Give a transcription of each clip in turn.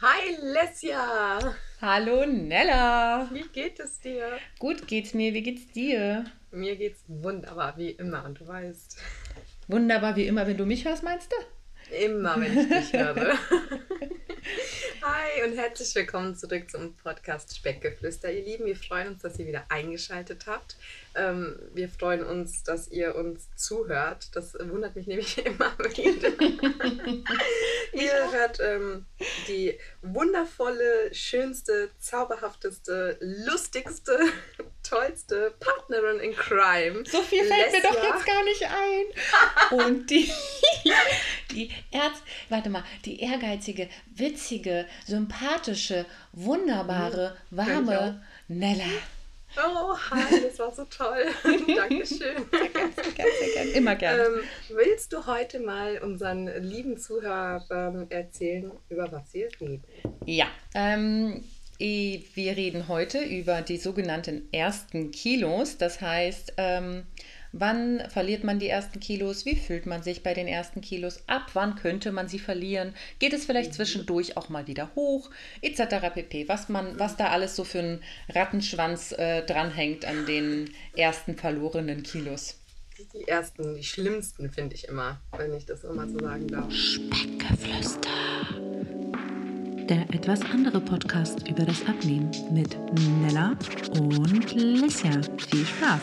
Hi Lesja! Hallo Nella! Wie geht es dir? Gut geht's mir, wie geht's dir? Mir geht's wunderbar, wie immer, und du weißt. Wunderbar, wie immer, wenn du mich hörst, meinst du? Immer, wenn ich dich höre. Hi und herzlich willkommen zurück zum Podcast Speckgeflüster. Ihr Lieben, wir freuen uns, dass ihr wieder eingeschaltet habt. Ähm, wir freuen uns, dass ihr uns zuhört. Das wundert mich nämlich immer wieder. ihr hört ähm, die wundervolle, schönste, zauberhafteste, lustigste, tollste Partnerin in Crime. So viel fällt Lesja. mir doch jetzt gar nicht ein. Und die, die Erz, warte mal, die ehrgeizige, witzige, sympathische, wunderbare, mhm. warme Nella. Oh, hi, das war so toll. Dankeschön. Sehr gerne, sehr gerne, sehr gerne. Immer gerne. Ähm, willst du heute mal unseren lieben Zuhörern erzählen, über was wir reden? Ja, ähm, wir reden heute über die sogenannten ersten Kilos. Das heißt, ähm, Wann verliert man die ersten Kilos? Wie fühlt man sich bei den ersten Kilos? Ab wann könnte man sie verlieren? Geht es vielleicht mhm. zwischendurch auch mal wieder hoch? Etc. pp. Was, man, was da alles so für einen Rattenschwanz äh, dranhängt an den ersten verlorenen Kilos. Die ersten, die schlimmsten finde ich immer, wenn ich das immer so sagen darf. Speckgeflüster. Der etwas andere Podcast über das Abnehmen mit Nella und Lissia. Viel Spaß!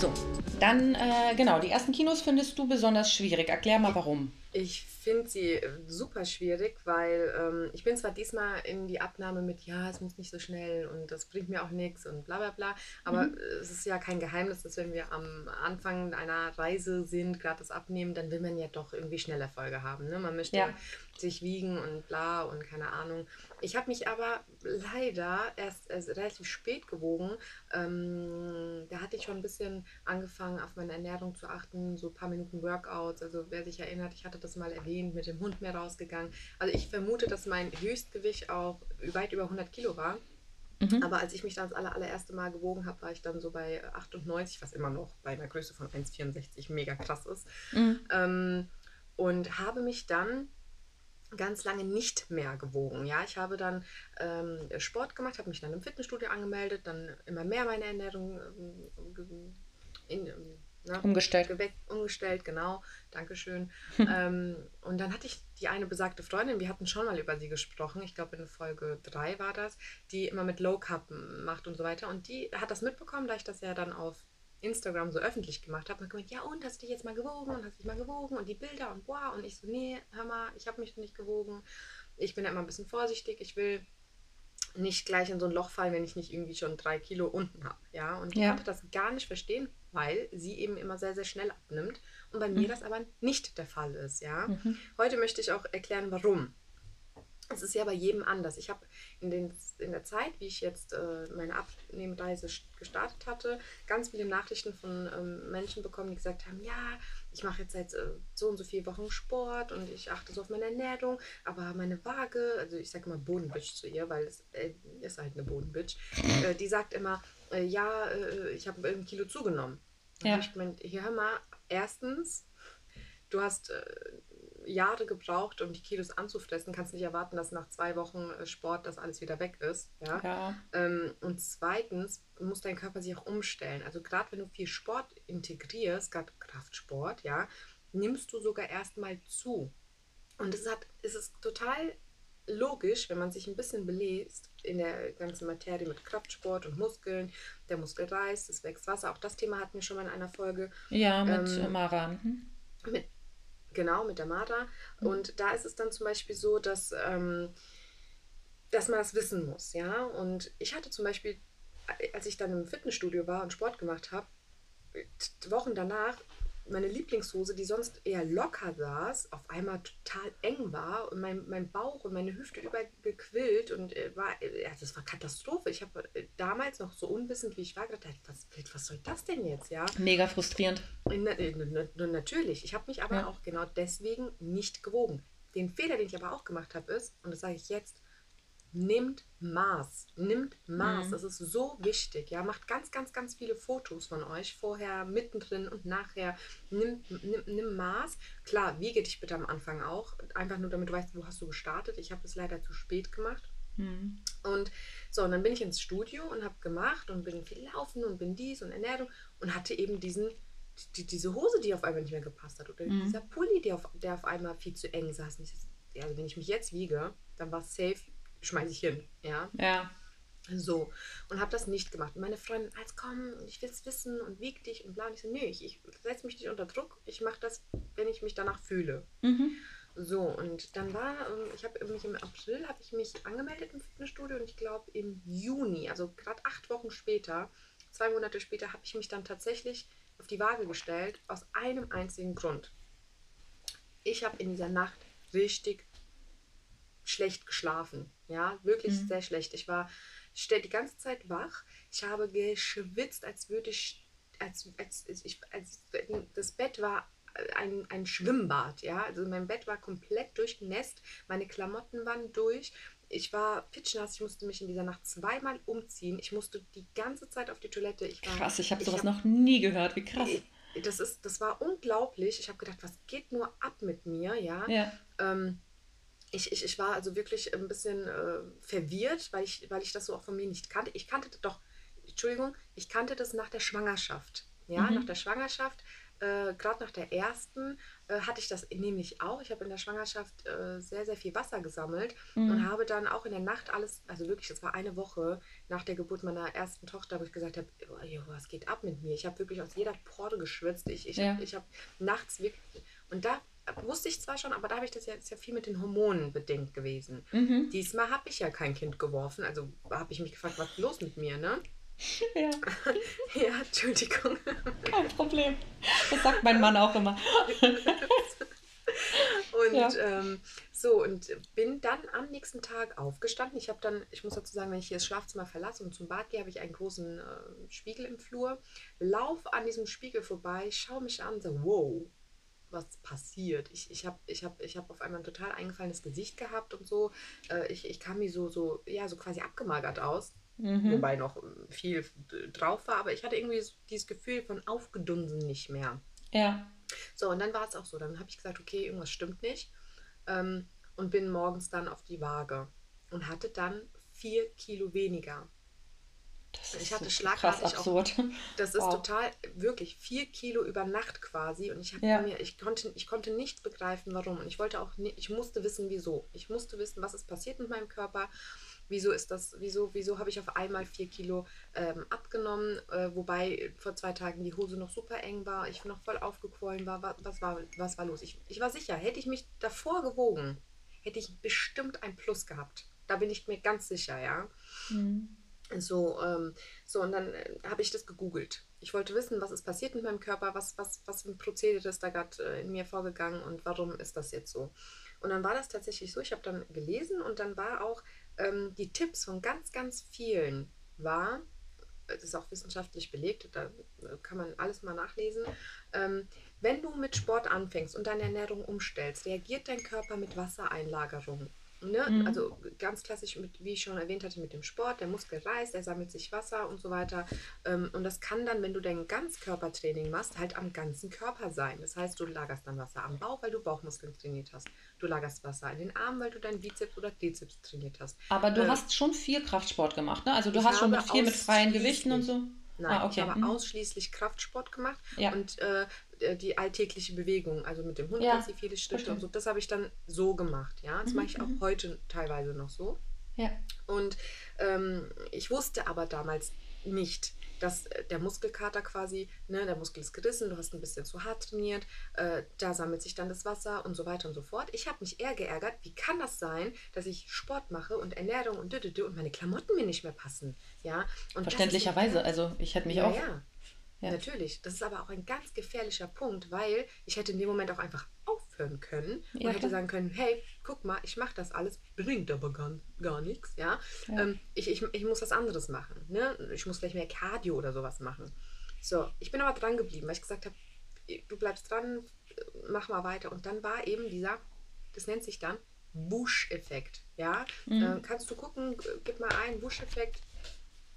So, dann äh, genau, die ersten Kinos findest du besonders schwierig. Erklär mal warum. Ich finde sie äh, super schwierig, weil ähm, ich bin zwar diesmal in die Abnahme mit, ja, es muss nicht so schnell und das bringt mir auch nichts und bla bla bla, aber mhm. es ist ja kein Geheimnis, dass wenn wir am Anfang einer Reise sind, gerade das Abnehmen, dann will man ja doch irgendwie schnell Erfolge haben. Ne? Man möchte ja. Sich wiegen und bla und keine Ahnung. Ich habe mich aber leider erst, erst relativ spät gewogen. Ähm, da hatte ich schon ein bisschen angefangen, auf meine Ernährung zu achten, so ein paar Minuten Workouts. Also wer sich erinnert, ich hatte das mal erwähnt, mit dem Hund mehr rausgegangen. Also ich vermute, dass mein Höchstgewicht auch weit über 100 Kilo war. Mhm. Aber als ich mich dann das aller, allererste Mal gewogen habe, war ich dann so bei 98, was immer noch bei einer Größe von 1,64 mega krass ist. Mhm. Ähm, und habe mich dann ganz lange nicht mehr gewogen. Ja, ich habe dann ähm, Sport gemacht, habe mich dann im Fitnessstudio angemeldet, dann immer mehr meine Ernährung ähm, in, ähm, na, umgestellt. Geweckt, umgestellt, genau. Dankeschön. ähm, und dann hatte ich die eine besagte Freundin, wir hatten schon mal über sie gesprochen, ich glaube in Folge 3 war das, die immer mit Low Carb macht und so weiter. Und die hat das mitbekommen, da ich das ja dann auf Instagram so öffentlich gemacht habe, und gemeint, ja und, hast du dich jetzt mal gewogen und hast dich mal gewogen und die Bilder und boah und ich so, nee, hör mal, ich habe mich nicht gewogen. Ich bin ja immer ein bisschen vorsichtig, ich will nicht gleich in so ein Loch fallen, wenn ich nicht irgendwie schon drei Kilo unten habe, ja. Und ich ja. konnte das gar nicht verstehen, weil sie eben immer sehr, sehr schnell abnimmt und bei mhm. mir das aber nicht der Fall ist, ja. Mhm. Heute möchte ich auch erklären, warum. Es ist ja bei jedem anders. Ich habe in, in der Zeit, wie ich jetzt äh, meine Abnehmreise gestartet hatte, ganz viele Nachrichten von ähm, Menschen bekommen, die gesagt haben, ja, ich mache jetzt seit äh, so und so vier Wochen Sport und ich achte so auf meine Ernährung, aber meine Waage, also ich sage immer Bodenbitch zu ihr, weil es äh, ist halt eine Bodenbitch, äh, die sagt immer, äh, ja, äh, ich habe ein Kilo zugenommen. Ja. ich gemeint, hier hör mal, erstens, du hast Jahre gebraucht, um die Kilos anzufressen, kannst nicht erwarten, dass nach zwei Wochen äh, Sport das alles wieder weg ist. Ja? ja. Ähm, und zweitens muss dein Körper sich auch umstellen. Also gerade wenn du viel Sport integrierst, gerade Kraftsport, ja, nimmst du sogar erstmal zu. Und es, hat, es ist total logisch, wenn man sich ein bisschen belest in der ganzen Materie mit Kraftsport und Muskeln, der Muskel reißt, es wächst Wasser. Auch das Thema hatten wir schon mal in einer Folge. Ja, mit ähm, Maran. Mhm. Mit Genau, mit der Marder. Mhm. Und da ist es dann zum Beispiel so, dass, ähm, dass man das wissen muss, ja. Und ich hatte zum Beispiel, als ich dann im Fitnessstudio war und Sport gemacht habe, Wochen danach meine Lieblingshose, die sonst eher locker saß, auf einmal total eng war und mein, mein Bauch und meine Hüfte übergequillt und äh, war, äh, das war Katastrophe. Ich habe äh, damals noch so unwissend, wie ich war, gedacht, was, was soll das denn jetzt, ja? Mega frustrierend. Na, na, natürlich. Ich habe mich aber ja. auch genau deswegen nicht gewogen. Den Fehler, den ich aber auch gemacht habe, ist, und das sage ich jetzt, nimmt Maß. Nimmt Maß. Mhm. Das ist so wichtig. Ja, macht ganz, ganz, ganz viele Fotos von euch. Vorher, mittendrin und nachher. Nimm, nimm, nimm Maß. Klar, wiege dich bitte am Anfang auch. Einfach nur, damit du weißt, wo hast du gestartet. Ich habe es leider zu spät gemacht. Mhm. Und so, und dann bin ich ins Studio und habe gemacht und bin viel laufen und bin dies und Ernährung und hatte eben diesen, die, diese Hose, die auf einmal nicht mehr gepasst hat. Oder Mhm. dieser Pulli, der auf, der auf einmal viel zu eng saß. Also wenn ich mich jetzt wiege, dann war es safe, schmeiße ich hin. Ja. Ja. So. Und habe das nicht gemacht. Und meine Freundin, als komm, ich will es wissen und wieg dich und bla. Und ich so, nö, ich, ich setze mich nicht unter Druck. Ich mache das, wenn ich mich danach fühle. Mhm. So, und dann war, ähm, ich habe mich im April, habe ich mich angemeldet im Fitnessstudio und ich glaube im Juni, also gerade acht Wochen später, zwei Monate später, habe ich mich dann tatsächlich auf die Waage gestellt, aus einem einzigen Grund. Ich habe in dieser Nacht richtig schlecht geschlafen. Ja, wirklich Mhm. sehr schlecht. Ich war stell- die ganze Zeit wach. Ich habe geschwitzt, als würde ich, als, als, ich, als das Bett war ein, ein Schwimmbad. Ja, also mein Bett war komplett durchnässt. Meine Klamotten waren durch. Ich war pitschnass. Ich musste mich in dieser Nacht zweimal umziehen. Ich musste die ganze Zeit auf die Toilette. Ich war, Krass, ich habe sowas hab- noch nie gehört. Wie krass. Das, ist, das war unglaublich. Ich habe gedacht, was geht nur ab mit mir? Ja. Ja. Ähm, ich, ich, ich war also wirklich ein bisschen äh, verwirrt, weil ich, weil ich das so auch von mir nicht kannte. Ich kannte das doch, Entschuldigung, ich kannte das nach der Schwangerschaft. Ja, Mhm. nach der Schwangerschaft, äh, gerade nach der ersten, äh, hatte ich das nämlich auch. Ich habe in der Schwangerschaft äh, sehr, sehr viel Wasser gesammelt Mhm. und habe dann auch in der Nacht alles, also wirklich, das war eine Woche nach der Geburt meiner ersten Tochter, wo ich gesagt habe, oh, was geht ab mit mir? Ich habe wirklich aus jeder Pore geschwitzt. Ich, ich Ja. habe ich hab nachts wirklich, und da wusste ich zwar schon, aber da habe ich das ja, ist ja viel mit den Hormonen bedingt gewesen. Mhm. Diesmal habe ich ja kein Kind geworfen, also habe ich mich gefragt, was ist los mit mir, ne? Ja, Ja, Entschuldigung. kein Problem. Das sagt mein Mann auch immer. Und Ja. ähm, so, und bin dann am nächsten Tag aufgestanden. Ich habe dann, ich muss dazu sagen, wenn ich hier das Schlafzimmer verlasse und zum Bad gehe, habe ich einen großen äh, Spiegel im Flur. Laufe an diesem Spiegel vorbei, schaue mich an und sage, wow, was passiert? Ich, ich habe ich hab, ich hab auf einmal ein total eingefallenes Gesicht gehabt und so. Äh, ich, ich kam mir so, so, ja, so quasi abgemagert aus. Mhm. Wobei noch äh, viel drauf war, aber ich hatte irgendwie so dieses Gefühl von aufgedunsen nicht mehr. Ja. So, und dann war es auch so. Dann habe ich gesagt, okay, irgendwas stimmt nicht. Ähm, und bin morgens dann auf die Waage und hatte dann vier Kilo weniger. Das Ich hatte schlagartig krass auch- absurd. Das ist Wow. total, wirklich, vier Kilo über Nacht quasi. Und ich habe Ja. mir, ich konnte, ich konnte nicht begreifen, warum. Und ich wollte auch nicht, ich musste wissen, wieso. Ich musste wissen, was ist passiert mit meinem Körper. Wieso ist das, wieso, wieso habe ich auf einmal vier Kilo ähm, abgenommen, äh, wobei vor zwei Tagen die Hose noch super eng war, ich noch voll aufgequollen war. Was, was, war, was war los? Ich, ich war sicher, hätte ich mich davor gewogen, hätte ich bestimmt ein Plus gehabt. Da bin ich mir ganz sicher, ja. Mhm. So, ähm, so und dann äh, habe ich das gegoogelt. Ich wollte wissen, was ist passiert mit meinem Körper, was, was, was für ein Prozedere ist da gerade äh, in mir vorgegangen und warum ist das jetzt so. Und dann war das tatsächlich so, ich habe dann gelesen und dann war auch ähm, die Tipps von ganz, ganz vielen war, das ist auch wissenschaftlich belegt, da äh, kann man alles mal nachlesen, ähm, wenn du mit Sport anfängst und deine Ernährung umstellst, reagiert dein Körper mit Wassereinlagerung. Ne? Mhm. Also ganz klassisch, mit, wie ich schon erwähnt hatte, mit dem Sport, der Muskel reißt, er sammelt sich Wasser und so weiter. Ähm, und das kann dann, wenn du dein Ganzkörpertraining machst, halt am ganzen Körper sein. Das heißt, du lagerst dann Wasser am Bauch, weil du Bauchmuskeln trainiert hast. Du lagerst Wasser in den Armen, weil du deinen Bizeps oder Trizeps trainiert hast. Aber du Äh, hast schon viel Kraftsport gemacht, ne? Also du hast schon mit viel mit freien Gewichten und so. Nein, Ah, okay. ich habe Mhm. ausschließlich Kraftsport gemacht Ja. und äh, die alltägliche Bewegung, also mit dem Hund Ja, ganz viele Schritte und so, das habe ich dann so gemacht. Ja, das Mhm, mache ich auch mhm. heute teilweise noch so. Ja. Und ähm, ich wusste aber damals nicht, dass äh, der Muskelkater quasi, ne, der Muskel ist gerissen, du hast ein bisschen zu hart trainiert, äh, da sammelt sich dann das Wasser und so weiter und so fort. Ich habe mich eher geärgert, wie kann das sein, dass ich Sport mache und Ernährung und dü, dü, dü und meine Klamotten mir nicht mehr passen. Ja? Und Verständlicherweise. Also ich hätte mich ja, auch. ja. Ja. Natürlich. Das ist aber auch ein ganz gefährlicher Punkt, weil ich hätte in dem Moment auch einfach aufhören können und Ja, hätte sagen können, hey, guck mal, ich mache das alles, bringt aber gar, gar nichts, ja. Ja. Ähm, ich, ich, ich muss was anderes machen, ne? Ich muss vielleicht mehr Cardio oder sowas machen. So, ich bin aber dran geblieben, weil ich gesagt habe, du bleibst dran, mach mal weiter. Und dann war eben dieser, das nennt sich dann Wusch-Effekt. Ja, mhm. äh, kannst du gucken, gib mal ein, Wusch-Effekt.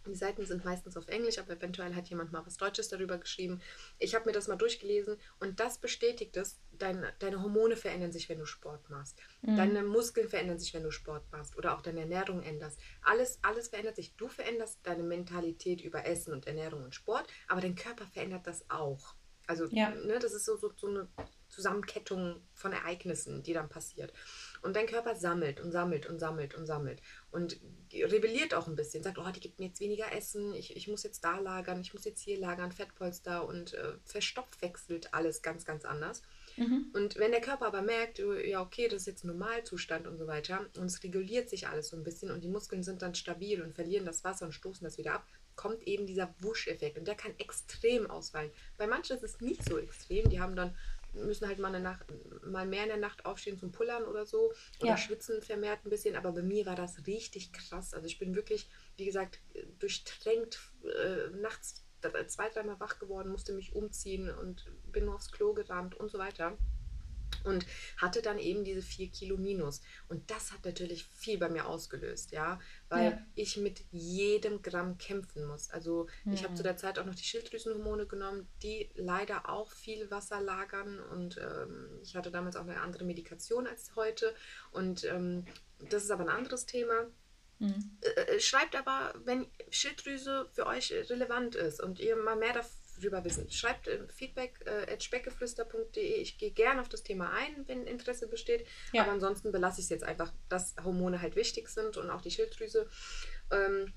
Die Seiten sind meistens auf Englisch, aber eventuell hat jemand mal was Deutsches darüber geschrieben. Ich habe mir das mal durchgelesen und das bestätigt es. Deine, deine Hormone verändern sich, wenn du Sport machst. Mhm. Deine Muskeln verändern sich, wenn du Sport machst oder auch deine Ernährung änderst. Alles, alles verändert sich. Du veränderst deine Mentalität über Essen und Ernährung und Sport, aber dein Körper verändert das auch. Also, ja. ne, das ist so, so, so eine Zusammenkettung von Ereignissen, die dann passiert. Und dein Körper sammelt und sammelt und sammelt und sammelt und rebelliert auch ein bisschen, sagt, oh, die gibt mir jetzt weniger Essen, ich, ich muss jetzt da lagern, ich muss jetzt hier lagern, Fettpolster und äh, verstoffwechselt alles ganz, ganz anders. Mhm. Und wenn der Körper aber merkt, oh, ja, okay, das ist jetzt Normalzustand und so weiter, und es reguliert sich alles so ein bisschen und die Muskeln sind dann stabil und verlieren das Wasser und stoßen das wieder ab, kommt eben dieser Wusch-Effekt und der kann extrem ausfallen. Bei manchen ist es nicht so extrem, die haben dann müssen halt mal, eine Nacht, mal mehr in der Nacht aufstehen zum Pullern oder so oder ja. schwitzen vermehrt ein bisschen. Aber bei mir war das richtig krass. Also ich bin wirklich, wie gesagt, durchtränkt äh, nachts zwei, dreimal wach geworden, musste mich umziehen und bin nur aufs Klo gerannt und so weiter und hatte dann eben diese vier Kilo minus. Und das hat natürlich viel bei mir ausgelöst, ja, weil ja. ich mit jedem Gramm kämpfen muss. Also mhm. ich habe zu der Zeit auch noch die Schilddrüsenhormone genommen, die leider auch viel Wasser lagern und ähm, ich hatte damals auch eine andere Medikation als heute und ähm, das ist aber ein anderes Thema. Mhm. Äh, äh schreibt aber, wenn Schilddrüse für euch relevant ist und ihr mal mehr davon drüber wissen. Schreibt äh, Feedback äh, at speckgeflüster.de. Ich gehe gerne auf das Thema ein, wenn Interesse besteht. Ja. Aber ansonsten belasse ich es jetzt einfach, dass Hormone halt wichtig sind und auch die Schilddrüse. Ähm,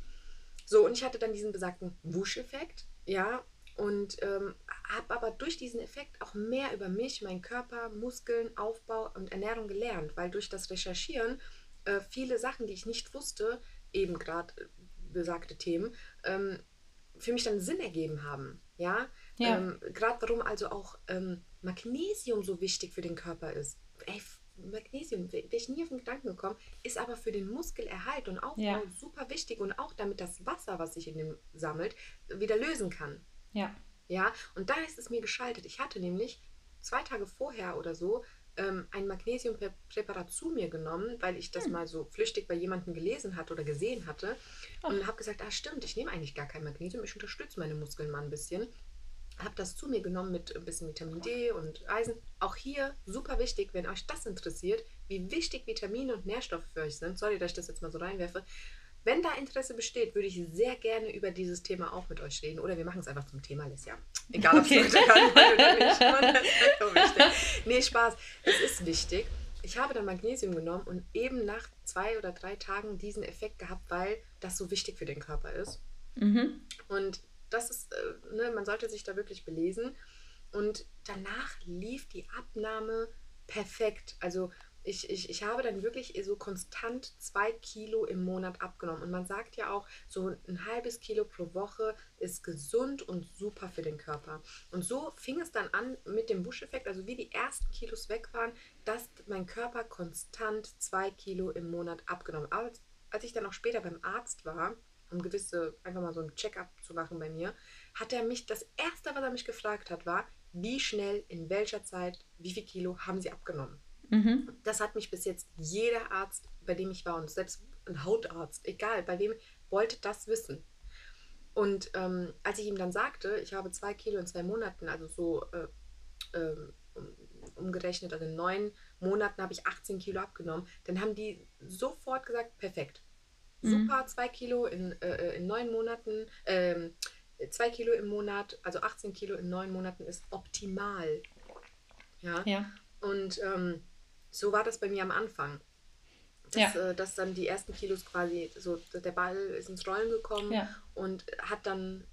so, und ich hatte dann diesen besagten Wusch-Effekt, ja, und ähm, habe aber durch diesen Effekt auch mehr über mich, meinen Körper, Muskeln, Aufbau und Ernährung gelernt, weil durch das Recherchieren äh, viele Sachen, die ich nicht wusste, eben gerade äh, besagte Themen, ähm, für mich dann Sinn ergeben haben. Ja, ja. Ähm, gerade warum also auch ähm, Magnesium so wichtig für den Körper ist. Ey, Magnesium, wäre ich nie auf den Gedanken gekommen, ist aber für den Muskelerhalt und Aufbau ja. super wichtig und auch damit das Wasser, was sich in dem sammelt, wieder lösen kann. Ja. Ja, und da ist es mir geschaltet. Ich hatte nämlich zwei Tage vorher oder so ähm, ein Magnesiumpräparat zu mir genommen, weil ich das hm. mal so flüchtig bei jemandem gelesen hatte oder gesehen hatte. Ach. Und habe gesagt, ah stimmt, ich nehme eigentlich gar kein Magnesium, ich unterstütze meine Muskeln mal ein bisschen. Habe das zu mir genommen mit ein bisschen Vitamin D und Eisen. Auch hier super wichtig, wenn euch das interessiert, wie wichtig Vitamine und Nährstoffe für euch sind. Sorry, dass ich das jetzt mal so reinwerfe. Wenn da Interesse besteht, würde ich sehr gerne über dieses Thema auch mit euch reden. Oder wir machen es einfach zum Thema, Lissia. Egal, ob es okay. kann oder nicht. das ist so Nee, Spaß. Es ist wichtig. Ich habe dann Magnesium genommen und eben nach zwei oder drei Tagen diesen Effekt gehabt, weil das so wichtig für den Körper ist. Mhm. Und das ist, äh, ne, man sollte sich da wirklich belesen. Und danach lief die Abnahme perfekt. Also ich, ich, ich habe dann wirklich so konstant zwei Kilo im Monat abgenommen. Und man sagt ja auch, so ein halbes Kilo pro Woche ist gesund und super für den Körper. Und so fing es dann an mit dem Buscheffekt, also wie die ersten Kilos weg waren, dass mein Körper konstant zwei Kilo im Monat abgenommen. Aber als ich dann auch später beim Arzt war, um gewisse, einfach mal so ein Check-up zu machen bei mir, hat er mich, das erste, was er mich gefragt hat, war, wie schnell, in welcher Zeit, wie viel Kilo haben Sie abgenommen? Mhm. Das hat mich bis jetzt jeder Arzt, bei dem ich war, und selbst ein Hautarzt, egal, bei wem, wollte das wissen. Und ähm, als ich ihm dann sagte, ich habe zwei Kilo in zwei Monaten, also so äh, äh, umgerechnet, also in neun Monaten habe ich 18 Kilo abgenommen, dann haben die sofort gesagt, perfekt. Mhm. Super, zwei Kilo in, äh, in neun Monaten, ähm, zwei Kilo im Monat, also 18 Kilo in neun Monaten ist optimal. Ja. ja. Und ähm, so war das bei mir am Anfang. Dass, ja. äh, dass dann die ersten Kilos quasi, so der Ball ist ins Rollen gekommen ja. und hat dann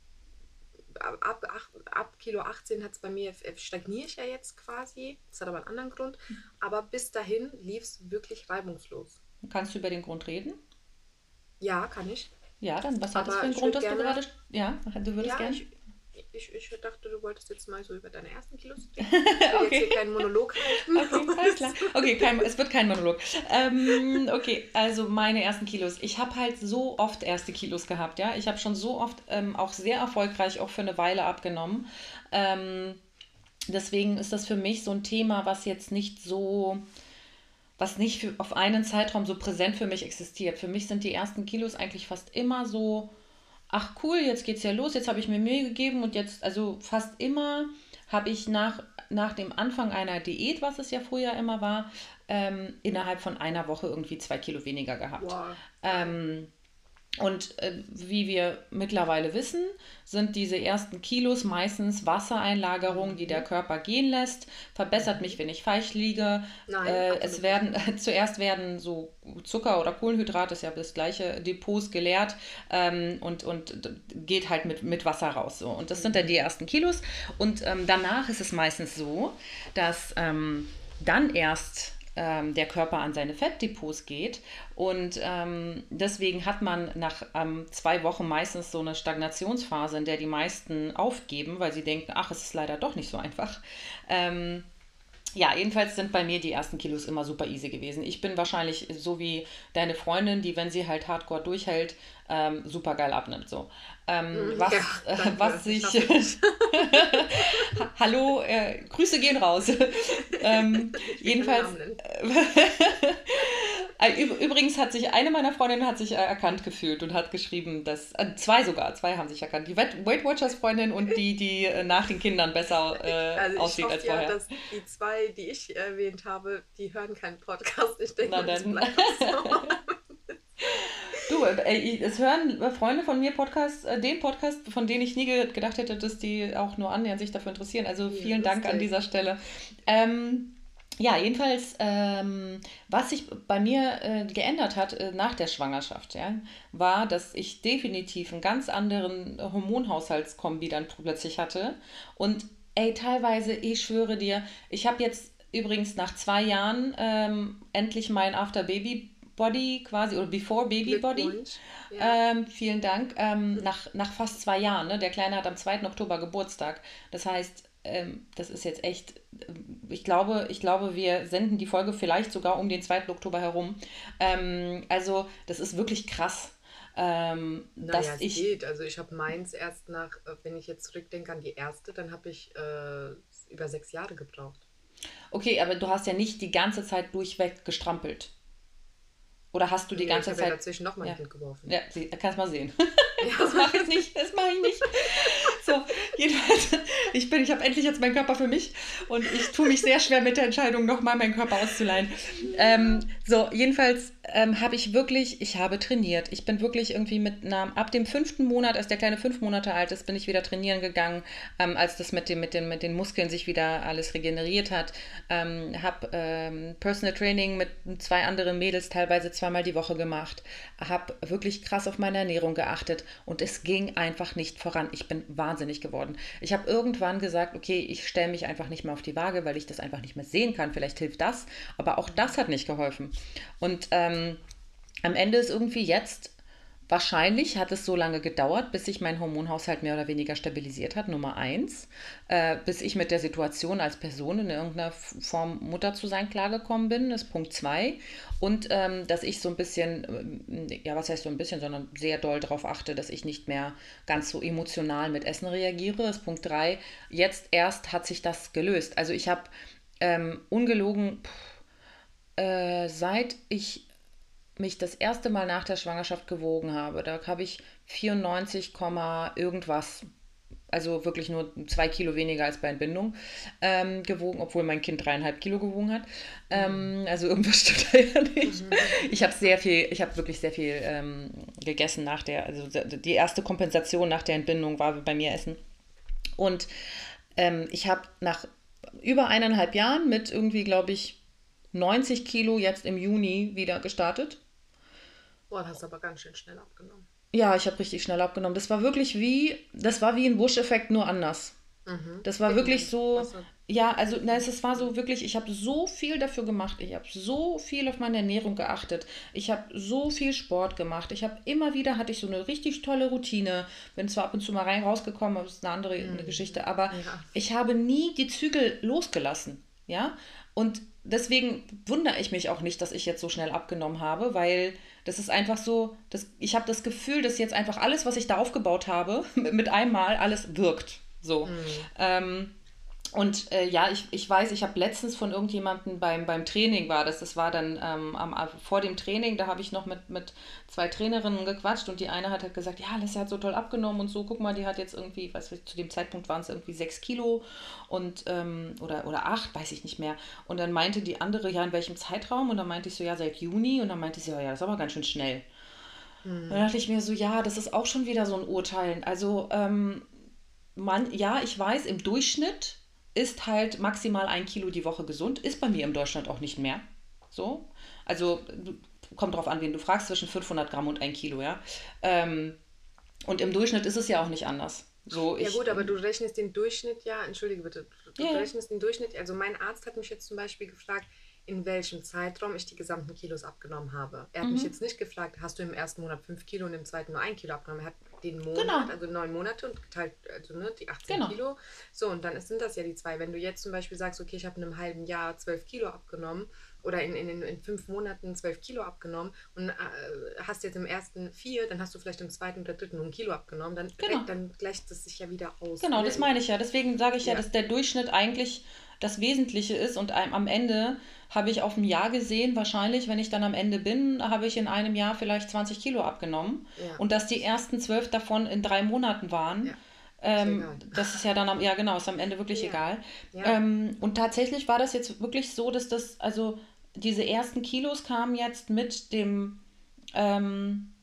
ab, ab, ab Kilo 18 hat es bei mir, stagniere ich ja jetzt quasi, das hat aber einen anderen Grund, mhm. aber bis dahin lief es wirklich reibungslos. Kannst du über den Grund reden? Ja, kann ich. Ja, dann was hat aber das für einen Grund, dass gerne, du gerade, ja, du würdest ja, gerne... Ich, ich, ich dachte, du wolltest jetzt mal so über deine ersten Kilos reden. Ich will okay. jetzt hier keinen Monolog halten. Okay, alles klar. Okay, kein, es wird kein Monolog. Ähm, okay, also meine ersten Kilos. Ich habe halt so oft erste Kilos gehabt, ja. Ich habe schon so oft ähm, auch sehr erfolgreich auch für eine Weile abgenommen. Ähm, deswegen ist das für mich so ein Thema, was jetzt nicht so was nicht für, auf einen Zeitraum so präsent für mich existiert. Für mich sind die ersten Kilos eigentlich fast immer so, ach cool, jetzt geht's ja los, jetzt habe ich mir Mühe gegeben und jetzt, also fast immer habe ich nach, nach dem Anfang einer Diät, was es ja früher immer war, ähm, innerhalb von einer Woche irgendwie zwei Kilo weniger gehabt. Wow. Ähm, und äh, wie wir mittlerweile wissen, sind diese ersten Kilos meistens Wassereinlagerungen, die der Körper gehen lässt. Verbessert mich, wenn ich falsch liege. Nein, äh, es werden äh, zuerst werden so Zucker oder Kohlenhydrat, ist ja das gleiche, Depots geleert ähm, und, und geht halt mit, mit Wasser raus. So. Und das sind dann die ersten Kilos. Und ähm, danach ist es meistens so, dass ähm, dann erst ähm, der Körper an seine Fettdepots geht. Und ähm, deswegen hat man nach ähm, zwei Wochen meistens so eine Stagnationsphase, in der die meisten aufgeben, weil sie denken, ach, es ist leider doch nicht so einfach. Ähm, ja, jedenfalls sind bei mir die ersten Kilos immer super easy gewesen. Ich bin wahrscheinlich so wie deine Freundin, die, wenn sie halt hardcore durchhält, ähm, super geil abnimmt. So. Ähm, mhm. was, ja, äh, was sich. Hallo, äh, Grüße gehen raus. ähm, jedenfalls. Äh, übrigens hat sich eine meiner Freundinnen hat sich äh, erkannt gefühlt und hat geschrieben, dass äh, zwei sogar, zwei haben sich erkannt. Die Weight Watchers Freundin und die, die äh, nach den Kindern besser also aussieht hoffe, als vorher. Ja, dass die zwei, die ich erwähnt habe, die hören keinen Podcast. Ich denke, Na das so. Du, äh, es hören Freunde von mir Podcast, äh, den Podcast, von denen ich nie gedacht hätte, dass die auch nur annähernd sich dafür interessieren. Also vielen ja, Dank an dieser Stelle. Ähm, ja, jedenfalls, ähm, was sich bei mir äh, geändert hat äh, nach der Schwangerschaft, ja, war, dass ich definitiv einen ganz anderen Hormonhaushaltskombi dann plötzlich hatte. Und ey, teilweise, ich schwöre dir, ich habe jetzt übrigens nach zwei Jahren ähm, endlich mein After-Baby Body quasi oder Before Baby Body. Ja. Ähm, vielen Dank. Ähm, nach, nach fast zwei Jahren. Ne? Der Kleine hat am 2. Oktober Geburtstag. Das heißt, ähm, das ist jetzt echt, äh, ich glaube, ich glaube, wir senden die Folge vielleicht sogar um den 2. Oktober herum. Ähm, also, das ist wirklich krass. Ähm, naja, dass es ich, geht. Also ich habe meins erst nach, äh, wenn ich jetzt zurückdenke an die erste, dann habe ich äh, über sechs Jahre gebraucht. Okay, aber du hast ja nicht die ganze Zeit durchweg gestrampelt. Oder hast du die nee, ganze ich Zeit. Ich habe dazwischen nochmal ja. ein Kind geworfen. Ja, kannst mal sehen. Ja. das mache ich nicht, das mache ich nicht. So, jedenfalls, ich bin, ich habe endlich jetzt meinen Körper für mich und ich tue mich sehr schwer mit der Entscheidung, nochmal meinen Körper auszuleihen. Ähm, so, jedenfalls ähm, habe ich wirklich, ich habe trainiert. Ich bin wirklich irgendwie mit einer, ab dem fünften Monat, als der Kleine fünf Monate alt ist, bin ich wieder trainieren gegangen, ähm, als das mit, dem, mit, dem, mit den Muskeln sich wieder alles regeneriert hat. Ähm, habe ähm, Personal Training mit zwei anderen Mädels teilweise zweimal die Woche gemacht. Habe wirklich krass auf meine Ernährung geachtet und es ging einfach nicht voran. Ich bin wahnsinnig geworden. Ich habe irgendwann gesagt, okay, ich stelle mich einfach nicht mehr auf die Waage, weil ich das einfach nicht mehr sehen kann. Vielleicht hilft das, aber auch das hat nicht geholfen. Und ähm, am Ende ist irgendwie jetzt Wahrscheinlich hat es so lange gedauert, bis sich mein Hormonhaushalt mehr oder weniger stabilisiert hat, Nummer eins. Äh, bis ich mit der Situation als Person in irgendeiner Form Mutter zu sein klargekommen bin, ist Punkt zwei. Und ähm, dass ich so ein bisschen, äh, ja, was heißt so ein bisschen, sondern sehr doll darauf achte, dass ich nicht mehr ganz so emotional mit Essen reagiere, ist Punkt drei. Jetzt erst hat sich das gelöst. Also ich habe ähm, ungelogen, pff, äh, seit ich mich das erste Mal nach der Schwangerschaft gewogen habe, da habe ich 94, irgendwas, also wirklich nur zwei Kilo weniger als bei Entbindung ähm, gewogen, obwohl mein Kind dreieinhalb Kilo gewogen hat. Ähm, also irgendwas stimmt da ja nicht. Mhm. Ich habe sehr viel, ich habe wirklich sehr viel ähm, gegessen nach der, also die erste Kompensation nach der Entbindung war bei mir Essen. Und ähm, ich habe nach über eineinhalb Jahren mit irgendwie, glaube ich, 90 Kilo jetzt im Juni wieder gestartet. Boah, hast aber ganz schön schnell abgenommen. Ja, ich habe richtig schnell abgenommen. Das war wirklich wie, das war wie ein Busch-Effekt, nur anders. Mhm. Das war wirklich so, ja, also na, es war so wirklich, ich habe so viel dafür gemacht, ich habe so viel auf meine Ernährung geachtet, ich habe so viel Sport gemacht, ich habe immer wieder, hatte ich so eine richtig tolle Routine, bin zwar ab und zu mal rein rausgekommen, aber das ist eine andere mhm. eine Geschichte, aber ja. ich habe nie die Zügel losgelassen, ja, und deswegen wundere ich mich auch nicht, dass ich jetzt so schnell abgenommen habe, weil das ist einfach so, das, ich habe das Gefühl, dass jetzt einfach alles, was ich da aufgebaut habe, mit einmal alles wirkt. So. Mhm. Ähm, und äh, ja, ich, ich weiß, ich habe letztens von irgendjemandem beim, beim Training war das, das war dann ähm, am, vor dem Training, da habe ich noch mit, mit zwei Trainerinnen gequatscht und die eine hat halt gesagt, ja, Alessia hat so toll abgenommen und so, guck mal, die hat jetzt irgendwie, weiß ich, zu dem Zeitpunkt waren es irgendwie sechs Kilo und ähm, oder, oder acht, weiß ich nicht mehr. Und dann meinte die andere, ja, in welchem Zeitraum? Und dann meinte ich so, ja, seit Juni und dann meinte sie, ja, das ist aber ganz schön schnell. Mhm. Dann dachte ich mir so, ja, das ist auch schon wieder so ein Urteil. Also, ähm, man, ja, ich weiß, im Durchschnitt ist halt maximal ein Kilo die Woche gesund, ist bei mir in Deutschland auch nicht mehr. So, also kommt drauf an, wen du fragst, zwischen 500 Gramm und ein Kilo, ja. Ähm, und im Durchschnitt ist es ja auch nicht anders. So, ja ich, gut, aber du rechnest den Durchschnitt ja, entschuldige bitte, du yeah. rechnest den Durchschnitt, also mein Arzt hat mich jetzt zum Beispiel gefragt, in welchem Zeitraum ich die gesamten Kilos abgenommen habe. Er hat mhm. mich jetzt nicht gefragt, hast du im ersten Monat 5 Kilo und im zweiten nur ein Kilo abgenommen. Er hat den Monat, genau. also neun Monate und geteilt, also ne, die 18 genau. Kilo. So, und dann sind das ja die zwei. Wenn du jetzt zum Beispiel sagst, okay, ich habe in einem halben Jahr 12 Kilo abgenommen oder in, in, in fünf Monaten 12 Kilo abgenommen und äh, hast jetzt im ersten vier, dann hast du vielleicht im zweiten oder dritten nur ein Kilo abgenommen, dann, genau. dann gleicht es sich ja wieder aus. Genau, ne? das meine ich ja. Deswegen sage ich ja, ja, dass der Durchschnitt eigentlich das Wesentliche ist und am Ende habe ich auf ein Jahr gesehen, wahrscheinlich, wenn ich dann am Ende bin, habe ich in einem Jahr vielleicht 20 Kilo abgenommen. Ja. Und dass die ersten zwölf davon in drei Monaten waren. Ja. Ähm, das ist ja dann am, ja genau, ist am Ende wirklich ja. egal. Ähm, und tatsächlich war das jetzt wirklich so, dass das, also diese ersten Kilos kamen jetzt mit dem, ähm,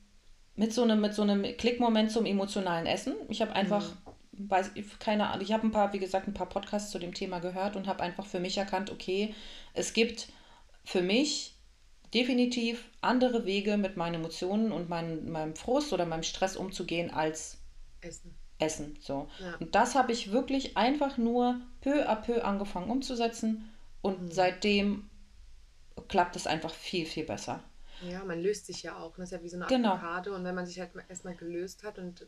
mit so einem, mit so einem Klickmoment zum emotionalen Essen. Ich habe einfach mhm weiß keine Ahnung, ich habe ein paar, wie gesagt, ein paar Podcasts zu dem Thema gehört und habe einfach für mich erkannt, okay, es gibt für mich definitiv andere Wege, mit meinen Emotionen und mein, meinem Frust oder meinem Stress umzugehen als Essen. Essen. So. Ja. Und das habe ich wirklich einfach nur peu à peu angefangen umzusetzen und mhm. seitdem klappt es einfach viel, viel besser. Ja, man löst sich ja auch. Das ist ja wie so eine genau. Avocado. Und wenn man sich halt erstmal gelöst hat und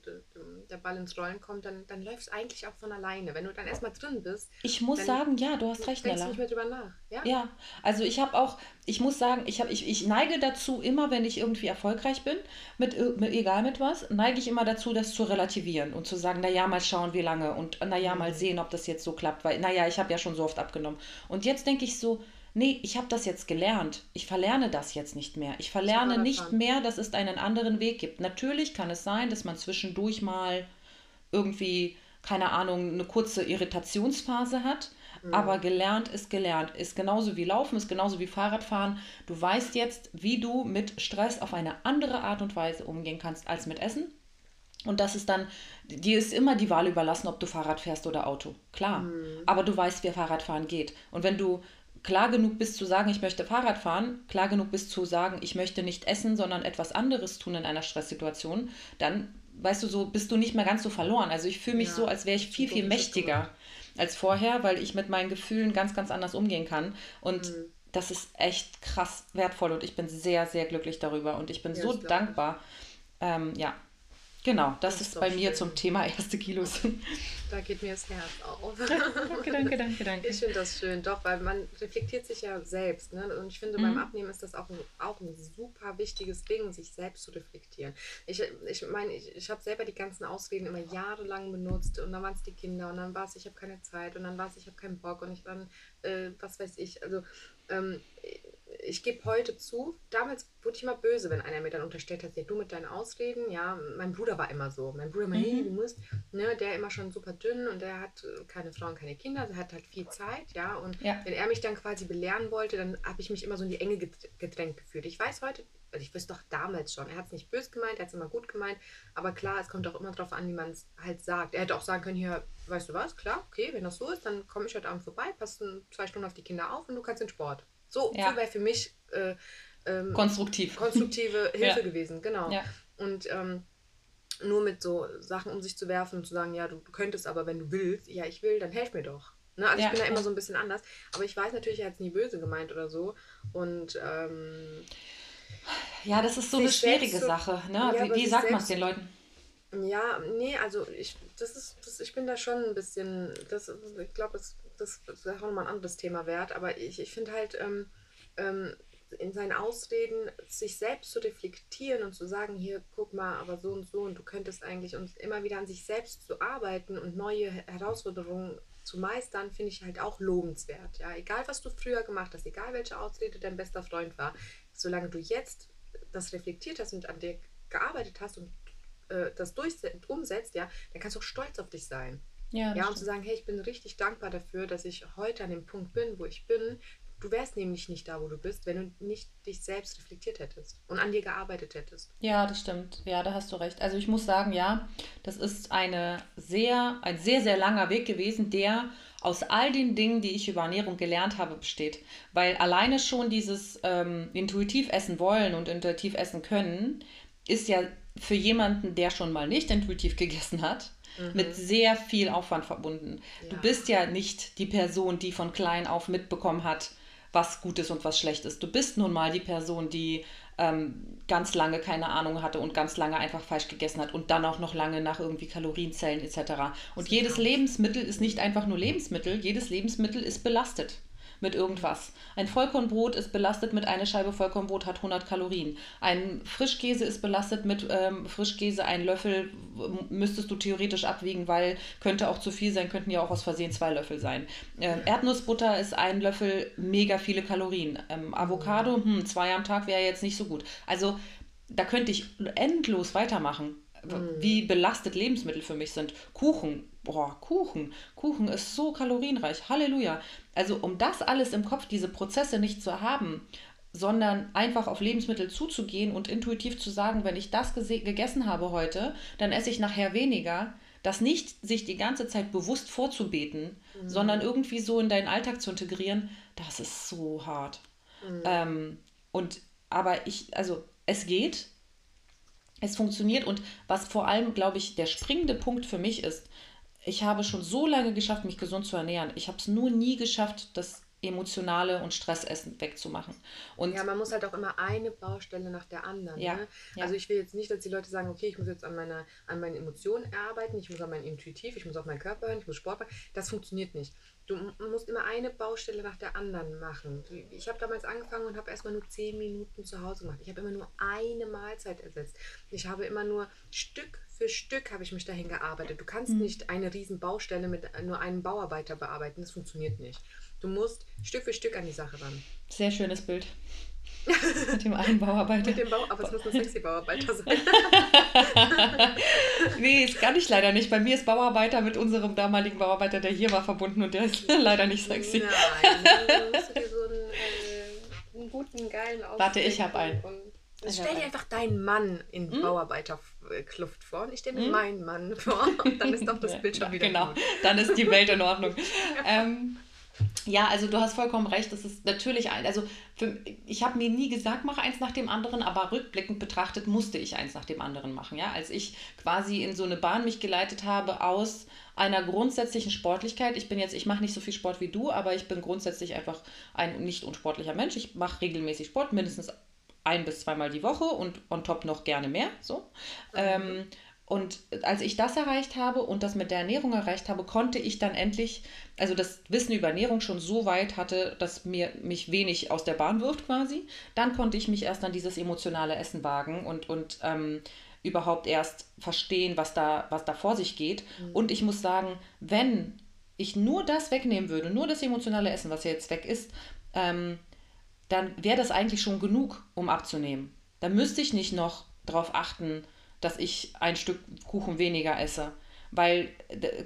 der Ball ins Rollen kommt, dann, dann läuft es eigentlich auch von alleine. Wenn du dann erstmal drin bist. Ich muss sagen, ja, du hast recht, Nella. nicht mehr drüber nach. Ja, ja. also ich habe auch, ich muss sagen, ich, hab, ich, ich neige dazu, immer wenn ich irgendwie erfolgreich bin, mit, mit egal mit was, neige ich immer dazu, das zu relativieren und zu sagen, naja, mal schauen, wie lange und naja, mal mhm. sehen, ob das jetzt so klappt, weil, naja, ich habe ja schon so oft abgenommen. Und jetzt denke ich so, nee, ich habe das jetzt gelernt. Ich verlerne das jetzt nicht mehr. Ich verlerne nicht mehr, dass es einen anderen Weg gibt. Natürlich kann es sein, dass man zwischendurch mal irgendwie, keine Ahnung, eine kurze Irritationsphase hat. Mhm. Aber gelernt ist gelernt. Ist genauso wie Laufen, ist genauso wie Fahrradfahren. Du weißt jetzt, wie du mit Stress auf eine andere Art und Weise umgehen kannst als mit Essen. Und das ist dann, dir ist immer die Wahl überlassen, ob du Fahrrad fährst oder Auto. Klar. Mhm. Aber du weißt, wie Fahrradfahren geht. Und wenn du klar genug bist zu sagen, ich möchte Fahrrad fahren, klar genug bist zu sagen, ich möchte nicht essen, sondern etwas anderes tun in einer Stresssituation, dann weißt du so, bist du nicht mehr ganz so verloren. Also ich fühle mich ja, so, als wäre ich viel, viel mächtiger als vorher, weil ich mit meinen Gefühlen ganz, ganz anders umgehen kann. Und mhm. das ist echt krass wertvoll und ich bin sehr, sehr glücklich darüber und ich bin ja, so dankbar. Ähm, ja, Genau, das, das ist, ist bei mir zum Thema erste Kilos. Da geht mir das Herz auf. danke, danke, danke, danke. Ich finde das schön, doch, weil man reflektiert sich ja selbst. Ne? Und ich finde, mhm. beim Abnehmen ist das auch ein, auch ein super wichtiges Ding, sich selbst zu reflektieren. Ich meine, ich, mein, ich, ich habe selber die ganzen Ausreden immer jahrelang benutzt und dann waren es die Kinder und dann war es, ich habe keine Zeit und dann war es, ich habe keinen Bock und ich dann, äh, was weiß ich, also ähm, ich gebe heute zu, damals wurde ich immer böse, wenn einer mir dann unterstellt hat, ja, du mit deinen Ausreden, ja, mein Bruder war immer so. Mein Bruder, mhm. hey, du musst, ne, der immer schon super dünn und der hat keine Frauen, keine Kinder, der hat halt viel Zeit, ja, und ja. wenn er mich dann quasi belehren wollte, dann habe ich mich immer so in die Enge gedrängt gefühlt. Ich weiß heute, ich wüsste doch damals schon, er hat es nicht böse gemeint, er hat es immer gut gemeint, aber klar, es kommt auch immer darauf an, wie man es halt sagt. Er hätte auch sagen können, hier, weißt du was, klar, okay, wenn das so ist, dann komme ich heute Abend vorbei, passen zwei Stunden auf die Kinder auf und du kannst in Sport. So, ja. so wäre für mich äh, ähm, konstruktiv. konstruktive Hilfe ja. gewesen, genau. Ja. Und ähm, nur mit so Sachen um sich zu werfen und zu sagen, ja, du, du könntest aber, wenn du willst, ja, ich will, dann helf mir doch. Ne? Also ich bin da immer so ein bisschen anders. Aber ich weiß natürlich, er hat es nie böse gemeint oder so. Und ähm, ja, das ist so eine schwierige so, Sache. Ne? wie, wie sagt man es den Leuten? Ja, nee, also ich, das ist, das, ich bin da schon ein bisschen, das, ich glaube, das, das, das ist auch nochmal ein anderes Thema wert, aber ich, ich finde halt, ähm, ähm, in seinen Ausreden sich selbst zu reflektieren und zu sagen, hier, guck mal, aber so und so und du könntest eigentlich und immer wieder an sich selbst zu arbeiten und neue Herausforderungen zu meistern, finde ich halt auch lobenswert. Ja, egal was du früher gemacht hast, egal welche Ausrede dein bester Freund war, solange du jetzt das reflektiert hast und an dir gearbeitet hast und äh, das umsetzt, ja, dann kannst du auch stolz auf dich sein. Ja, ja und zu sagen, hey, ich bin richtig dankbar dafür, dass ich heute an dem Punkt bin, wo ich bin, Du wärst nämlich nicht da, wo du bist, wenn du nicht dich selbst reflektiert hättest und an dir gearbeitet hättest. Ja, das stimmt. Ja, da hast du recht. Also ich muss sagen, ja, das ist eine sehr, ein sehr, sehr langer Weg gewesen, der aus all den Dingen, die ich über Ernährung gelernt habe, besteht. Weil alleine schon dieses ähm, intuitiv essen wollen und intuitiv essen können, ist ja für jemanden, der schon mal nicht intuitiv gegessen hat, mhm. mit sehr viel Aufwand verbunden. Ja. Du bist ja nicht die Person, die von klein auf mitbekommen hat, was gut ist und was schlecht ist. Du bist nun mal die Person, die ähm, ganz lange keine Ahnung hatte und ganz lange einfach falsch gegessen hat und dann auch noch lange nach irgendwie Kalorienzellen etc. Und jedes Lebensmittel ist nicht einfach nur Lebensmittel, jedes Lebensmittel ist belastet mit irgendwas. Ein Vollkornbrot ist belastet mit einer Scheibe Vollkornbrot, hat 100 Kalorien. Ein Frischkäse ist belastet mit ähm, Frischkäse, ein Löffel müsstest du theoretisch abwiegen, weil könnte auch zu viel sein, könnten ja auch aus Versehen zwei Löffel sein. Ähm, Erdnussbutter ist ein Löffel, mega viele Kalorien. Ähm, Avocado, hm, zwei am Tag wäre jetzt nicht so gut. Also da könnte ich endlos weitermachen wie belastet Lebensmittel für mich sind. Kuchen, boah, Kuchen. Kuchen ist so kalorienreich. Halleluja. Also um das alles im Kopf, diese Prozesse nicht zu haben, sondern einfach auf Lebensmittel zuzugehen und intuitiv zu sagen, wenn ich das gegessen habe heute, dann esse ich nachher weniger. Das nicht sich die ganze Zeit bewusst vorzubeten, mhm. sondern irgendwie so in deinen Alltag zu integrieren, das ist so hart. Mhm. Ähm, und aber ich, also es geht, es funktioniert und was vor allem, glaube ich, der springende Punkt für mich ist, ich habe schon so lange geschafft, mich gesund zu ernähren. Ich habe es nur nie geschafft, das emotionale und Stressessen wegzumachen. Und ja, man muss halt auch immer eine Baustelle nach der anderen. Ja, ne? ja. Also ich will jetzt nicht, dass die Leute sagen, okay, ich muss jetzt an, meiner, an meinen Emotionen arbeiten, ich muss an mein Intuitiv, ich muss auf meinen Körper hören, ich muss Sport machen. Das funktioniert nicht. Du musst immer eine Baustelle nach der anderen machen. Ich habe damals angefangen und habe erstmal nur zehn Minuten zu Hause gemacht. Ich habe immer nur eine Mahlzeit ersetzt. Ich habe immer nur Stück für Stück habe ich mich dahin gearbeitet. Du kannst mhm. nicht eine riesen Baustelle mit nur einem Bauarbeiter bearbeiten. Das funktioniert nicht. Du musst Stück für Stück an die Sache ran. Sehr schönes Bild. Mit dem einen Bauarbeiter. Mit dem Bau, aber es muss ein sexy Bauarbeiter sein. nee, das kann ich leider nicht. Bei mir ist Bauarbeiter mit unserem damaligen Bauarbeiter, der hier war, verbunden und der ist leider nicht sexy. Nein, dann musst du dir so einen, äh, einen guten, geilen Ausdruck Warte, ich habe einen. Und stell dir einfach deinen Mann in hm? Bauarbeiterkluft vor und ich stelle mir hm? meinen Mann vor und dann ist doch das Bild schon ja, wieder Genau, gut. dann ist die Welt in Ordnung. ähm, ja, also du hast vollkommen recht. Das ist natürlich ein, also für, ich habe mir nie gesagt, mache eins nach dem anderen, aber rückblickend betrachtet musste ich eins nach dem anderen machen. Ja, als ich quasi in so eine Bahn mich geleitet habe aus einer grundsätzlichen Sportlichkeit. Ich bin jetzt, ich mache nicht so viel Sport wie du, aber ich bin grundsätzlich einfach ein nicht unsportlicher Mensch. Ich mache regelmäßig Sport, mindestens ein bis zweimal die Woche und on top noch gerne mehr. So. Mhm. Ähm, und als ich das erreicht habe und das mit der Ernährung erreicht habe, konnte ich dann endlich, also das Wissen über Ernährung schon so weit hatte, dass mir mich wenig aus der Bahn wirft quasi. Dann konnte ich mich erst an dieses emotionale Essen wagen und, und ähm, überhaupt erst verstehen, was da, was da vor sich geht. Mhm. Und ich muss sagen, wenn ich nur das wegnehmen würde, nur das emotionale Essen, was jetzt weg ist, ähm, dann wäre das eigentlich schon genug, um abzunehmen. Da müsste ich nicht noch darauf achten, dass ich ein Stück Kuchen weniger esse. Weil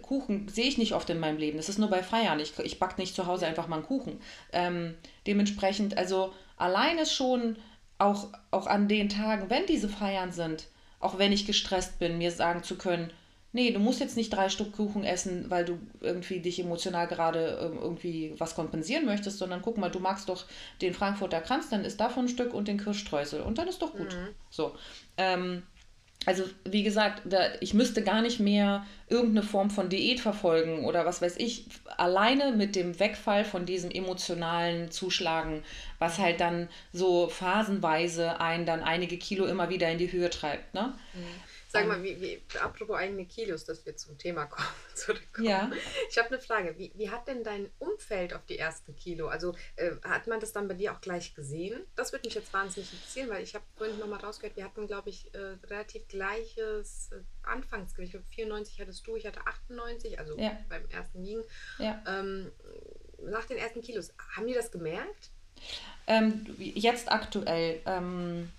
Kuchen sehe ich nicht oft in meinem Leben. Das ist nur bei Feiern. Ich, ich backe nicht zu Hause einfach mal einen Kuchen. Ähm, dementsprechend, also alleine schon auch, auch an den Tagen, wenn diese Feiern sind, auch wenn ich gestresst bin, mir sagen zu können, nee, du musst jetzt nicht drei Stück Kuchen essen, weil du irgendwie dich emotional gerade ähm, irgendwie was kompensieren möchtest, sondern guck mal, du magst doch den Frankfurter Kranz, dann isst davon ein Stück und den Kirschstreusel und dann ist doch gut. Mhm. So. Ähm, also wie gesagt, da, ich müsste gar nicht mehr irgendeine Form von Diät verfolgen oder was weiß ich, alleine mit dem Wegfall von diesem emotionalen Zuschlagen, was halt dann so phasenweise einen dann einige Kilo immer wieder in die Höhe treibt. Ne? Mhm. Sag mal, wie, wie, apropos eigene Kilos, dass wir zum Thema kommen, zurückkommen. Ja. Ich habe eine Frage. Wie, wie hat denn dein Umfeld auf die ersten Kilo? Also äh, hat man das dann bei dir auch gleich gesehen? Das würde mich jetzt wahnsinnig interessieren, weil ich habe vorhin nochmal rausgehört, wir hatten, glaube ich, äh, relativ gleiches äh, Anfangsgewicht. 94 hattest du, ich hatte 98, also ja. beim ersten Wiegen. Ja. Ähm, nach den ersten Kilos, haben die das gemerkt? Ähm, jetzt aktuell. Ähm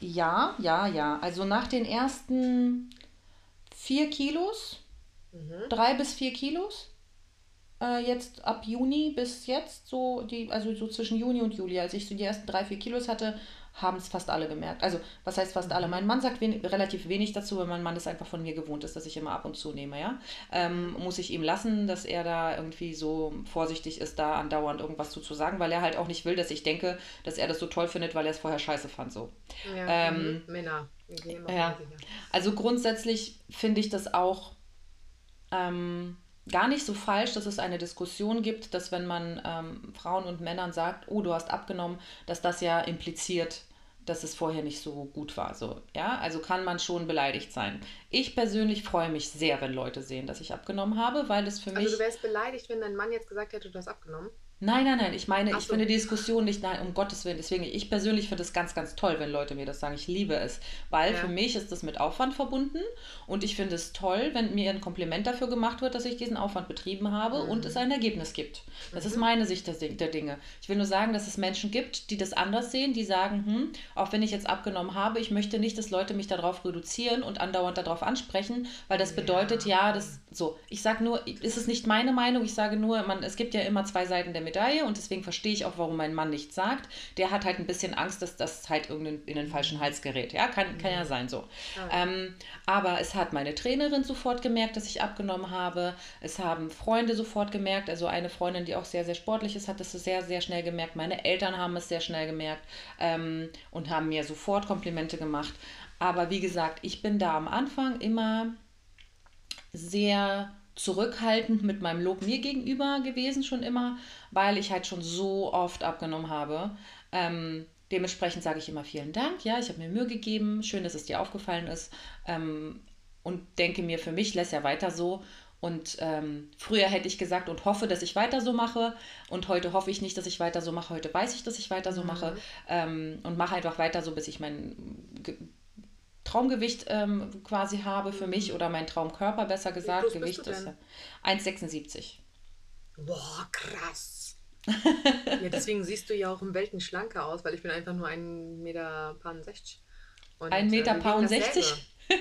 ja, ja, ja. Also nach den ersten vier Kilos, mhm. drei bis vier Kilos, äh, jetzt ab Juni bis jetzt, so die, also so zwischen Juni und Juli, als ich so die ersten drei, vier Kilos hatte, haben es fast alle gemerkt. Also, was heißt fast alle? Mein Mann sagt wen relativ wenig dazu, weil mein Mann ist einfach von mir gewohnt ist, dass ich immer ab und zu nehme, ja. Ähm, muss ich ihm lassen, dass er da irgendwie so vorsichtig ist, da andauernd irgendwas zu, zu sagen, weil er halt auch nicht will, dass ich denke, dass er das so toll findet, weil er es vorher scheiße fand, so. Ja, ähm, mhm. Männer. Ja. Also grundsätzlich finde ich das auch ähm, gar nicht so falsch, dass es eine Diskussion gibt, dass wenn man ähm, Frauen und Männern sagt, oh, du hast abgenommen, dass das ja impliziert, dass es vorher nicht so gut war. So, ja, also kann man schon beleidigt sein. Ich persönlich freue mich sehr, wenn Leute sehen, dass ich abgenommen habe, weil es für also mich. Also du wärst beleidigt, wenn dein Mann jetzt gesagt hätte, du hast abgenommen? Nein, nein, nein. Ich meine, Ach ich so. finde die Diskussion nicht, nein, um Gottes Willen. Deswegen, ich persönlich finde es ganz, ganz toll, wenn Leute mir das sagen. Ich liebe es. Weil ja. für mich ist das mit Aufwand verbunden. Und ich finde es toll, wenn mir ein Kompliment dafür gemacht wird, dass ich diesen Aufwand betrieben habe mhm. und es ein Ergebnis gibt. Das mhm. ist meine Sicht der, der, Dinge. Ich will nur sagen, dass es Menschen gibt, die das anders sehen, die sagen, hm, auch wenn ich jetzt abgenommen habe, ich möchte nicht, dass Leute mich darauf reduzieren und andauernd darauf ansprechen, weil das bedeutet, ja, ja das so. Ich sage nur, ist es nicht meine Meinung, ich sage nur, man, es gibt ja immer zwei Seiten der Medaille und deswegen verstehe ich auch, warum mein Mann nichts sagt. Der hat halt ein bisschen Angst, dass das halt irgendein in den falschen Hals gerät. Ja, kann, kann ja sein so. Ähm, aber es hat meine Trainerin sofort gemerkt, dass ich abgenommen habe. Es haben Freunde sofort gemerkt. Also eine Freundin, die auch sehr, sehr sportlich ist, hat das sehr, sehr schnell gemerkt. Meine Eltern haben es sehr schnell gemerkt ähm, und haben mir sofort Komplimente gemacht. Aber wie gesagt, ich bin da am Anfang immer sehr zurückhaltend mit meinem Lob mir gegenüber gewesen, schon immer, weil ich halt schon so oft abgenommen habe. Ähm, dementsprechend sage ich immer vielen Dank. Ja, ich habe mir Mühe gegeben. Schön, dass es dir aufgefallen ist. Ähm, und denke mir, für mich lässt ja weiter so. Und ähm, früher hätte ich gesagt und hoffe, dass ich weiter so mache. Und heute hoffe ich nicht, dass ich weiter so mache. Heute weiß ich, dass ich weiter so mhm. mache. Ähm, und mache einfach weiter so, bis ich mein Traumgewicht ähm, quasi habe für mich oder mein Traumkörper besser gesagt. Gewicht ist 1,76. Boah, krass. ja, deswegen siehst du ja auch im Welten schlanker aus, weil ich bin einfach nur 1,60 Meter. 1,64 Meter? Äh,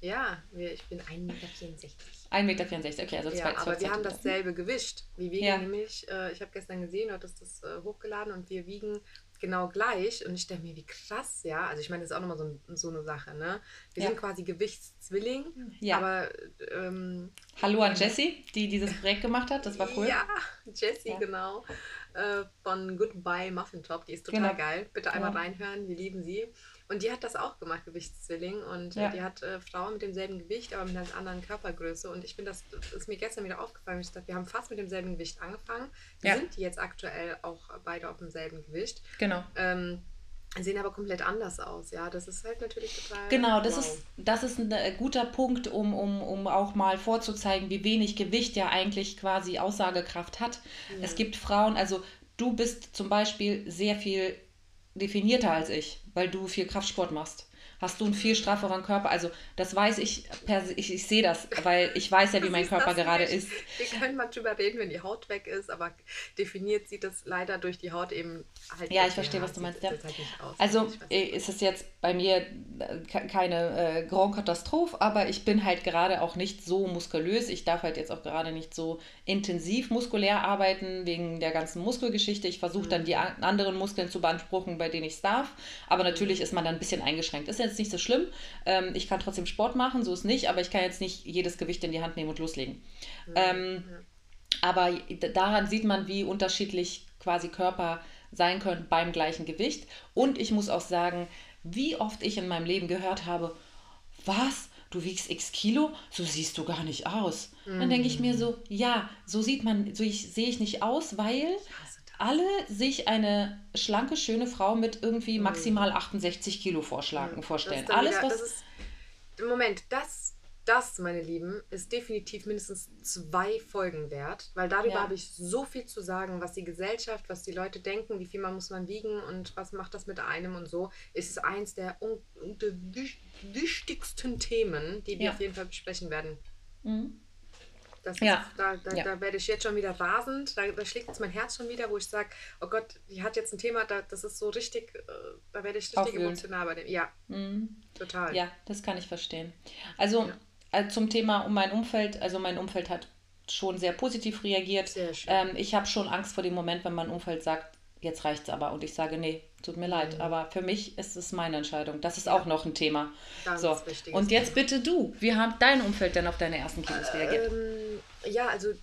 ja, ich bin 1,64 Meter. 1,64 Meter, okay, also zwei, ja, aber wir haben dasselbe Gewicht. Wir wiegen ja. nämlich, äh, ich habe gestern gesehen, du hattest das äh, hochgeladen und wir wiegen genau gleich. Und ich denke mir, wie krass, ja. Also ich meine, das ist auch nochmal so, so eine Sache, ne? Wir ja. sind quasi Gewichtszwilling, ja. aber... Ähm, Hallo an Jessie, die dieses Projekt gemacht hat, das war cool. Ja, Jessie, ja. genau. Äh, von Goodbye Muffin Top, die ist total genau. geil. Bitte einmal reinhören, wir lieben sie. Und die hat das auch gemacht, Gewichtszwilling. Und äh, ja. die hat äh, Frauen mit demselben Gewicht, aber mit einer anderen Körpergröße. Und ich finde, das, das, ist mir gestern wieder aufgefallen. Ich dachte, wir haben fast mit demselben Gewicht angefangen. Wir ja. sind jetzt aktuell auch beide auf demselben Gewicht. Genau. Ähm, sehen aber komplett anders aus. Ja, das ist halt natürlich total. Genau, das wow. ist das ist ein äh, guter Punkt, um, um, um auch mal vorzuzeigen, wie wenig Gewicht ja eigentlich quasi Aussagekraft hat. Ja. Es gibt Frauen, also du bist zum Beispiel sehr viel definierter als ich, weil du viel Kraftsport machst hast du einen viel strafferen Körper. Also das weiß ich, ich, ich sehe das, weil ich weiß ja, wie mein Körper gerade ist. Wir können mal drüber reden, wenn die Haut weg ist, aber definiert sieht das leider durch die Haut eben halt. Ja, ich verstehe, was du meinst. Ja. Halt also äh, ist es jetzt bei mir äh, keine äh, Grand Katastrophe, aber ich bin halt gerade auch nicht so muskulös. Ich darf halt jetzt auch gerade nicht so intensiv muskulär arbeiten wegen der ganzen Muskelgeschichte. Ich versuche dann mhm. die anderen Muskeln zu beanspruchen, bei denen ich es darf. Aber natürlich mhm. ist man dann ein bisschen eingeschränkt. Ist jetzt nicht so schlimm. Ähm, ich kann trotzdem Sport machen, so ist nicht, aber ich kann jetzt nicht jedes Gewicht in die Hand nehmen und loslegen. Mhm. Ähm, aber daran sieht man, wie unterschiedlich quasi Körper sein können beim gleichen Gewicht. Und ich muss auch sagen, wie oft ich in meinem Leben gehört habe, was? Du wiegst x Kilo, so siehst du gar nicht aus. Mhm. Dann denke ich mir so, ja, so sieht man, so ich, sehe ich nicht aus, weil alle sich eine schlanke, schöne Frau mit irgendwie mhm. maximal 68 Kilo vorschlagen, vorstellen. Alles, wieder, was. Das ist, Moment, das, das, meine Lieben, ist definitiv mindestens zwei Folgen wert, weil darüber Ja. habe ich so viel zu sagen, was die Gesellschaft, was die Leute denken, wie viel man muss man wiegen und was macht das mit einem und so. Es ist eins der, der wich- wichtigsten Themen, die wir Ja. auf jeden Fall besprechen werden. Mhm. Das Ja. ist, da, da, Ja. da werde ich jetzt schon wieder rasend. Da, da schlägt jetzt mein Herz schon wieder, wo ich sage, oh Gott, die hat jetzt ein Thema, da, das ist so richtig, äh, da werde ich richtig Aufwühlend. emotional bei dem. Ja, Mhm. total. Ja, das kann ich verstehen. Also Ja. äh, zum Thema um mein Umfeld, also mein Umfeld hat schon sehr positiv reagiert. Sehr. Ähm, ich habe schon Angst vor dem Moment, wenn mein Umfeld sagt, jetzt reicht's aber. Und ich sage, nee, tut mir leid. Mhm. Aber für mich ist es meine Entscheidung. Das ist auch noch ein Thema. Ganz so. Und jetzt bitte du. Wie hat dein Umfeld denn auf deine ersten Kilos reagiert? Ähm, ja, also äh,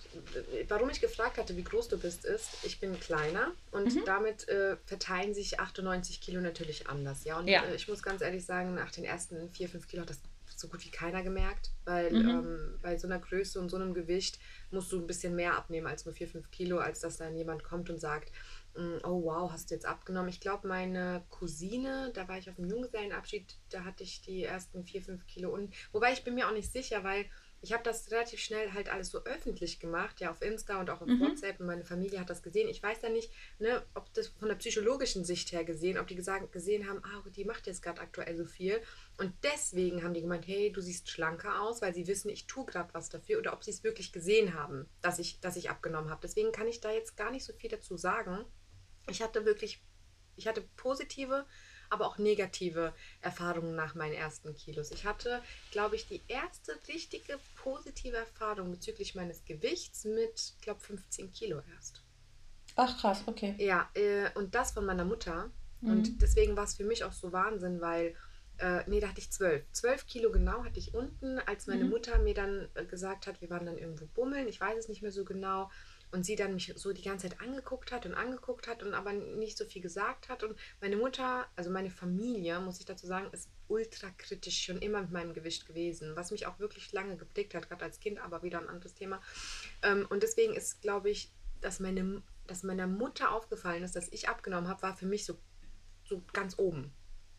warum ich gefragt hatte, wie groß du bist, ist, ich bin kleiner und Mhm. damit äh, verteilen sich 98 Kilo natürlich anders. Ja, und Ja. Äh, ich muss ganz ehrlich sagen, nach den ersten 4, 5 Kilo hat das so gut wie keiner gemerkt, weil Mhm. ähm, bei so einer Größe und so einem Gewicht musst du ein bisschen mehr abnehmen als nur 4, 5 Kilo, als dass dann jemand kommt und sagt, oh wow, hast du jetzt abgenommen. Ich glaube, meine Cousine, da war ich auf dem Junggesellenabschied, da hatte ich die ersten 4, 5 Kilo und wobei ich bin mir auch nicht sicher, weil ich habe das relativ schnell halt alles so öffentlich gemacht, ja, auf Insta und auch auf Mhm. WhatsApp und meine Familie hat das gesehen. Ich weiß ja nicht, ne, ob das von der psychologischen Sicht her gesehen, ob die gesagt, gesehen haben, ah, die macht jetzt gerade aktuell so viel und deswegen haben die gemeint, hey, du siehst schlanker aus, weil sie wissen, ich tue gerade was dafür oder ob sie es wirklich gesehen haben, dass ich, dass ich abgenommen habe. Deswegen kann ich da jetzt gar nicht so viel dazu sagen. Ich hatte wirklich, ich hatte positive, aber auch negative Erfahrungen nach meinen ersten Kilos. Ich hatte, glaube ich, die erste richtige positive Erfahrung bezüglich meines Gewichts mit, glaube 15 Kilo erst. Ach krass, okay. Ja, äh, und das von meiner Mutter. Mhm. Und deswegen war es für mich auch so Wahnsinn, weil, äh, nee, da hatte ich zwölf. Zwölf Kilo genau hatte ich unten, als meine Mhm. Mutter mir dann äh, gesagt hat, wir waren dann irgendwo bummeln, ich weiß es nicht mehr so genau. Und sie dann mich so die ganze Zeit angeguckt hat und angeguckt hat und aber nicht so viel gesagt hat. Und meine Mutter, also meine Familie, muss ich dazu sagen, ist ultra kritisch schon immer mit meinem Gewicht gewesen, was mich auch wirklich lange geprägt hat, gerade als Kind, aber wieder ein anderes Thema. Ähm, und deswegen ist, glaube ich, dass, meine, dass meiner Mutter aufgefallen ist, dass ich abgenommen habe, war für mich so, so ganz oben.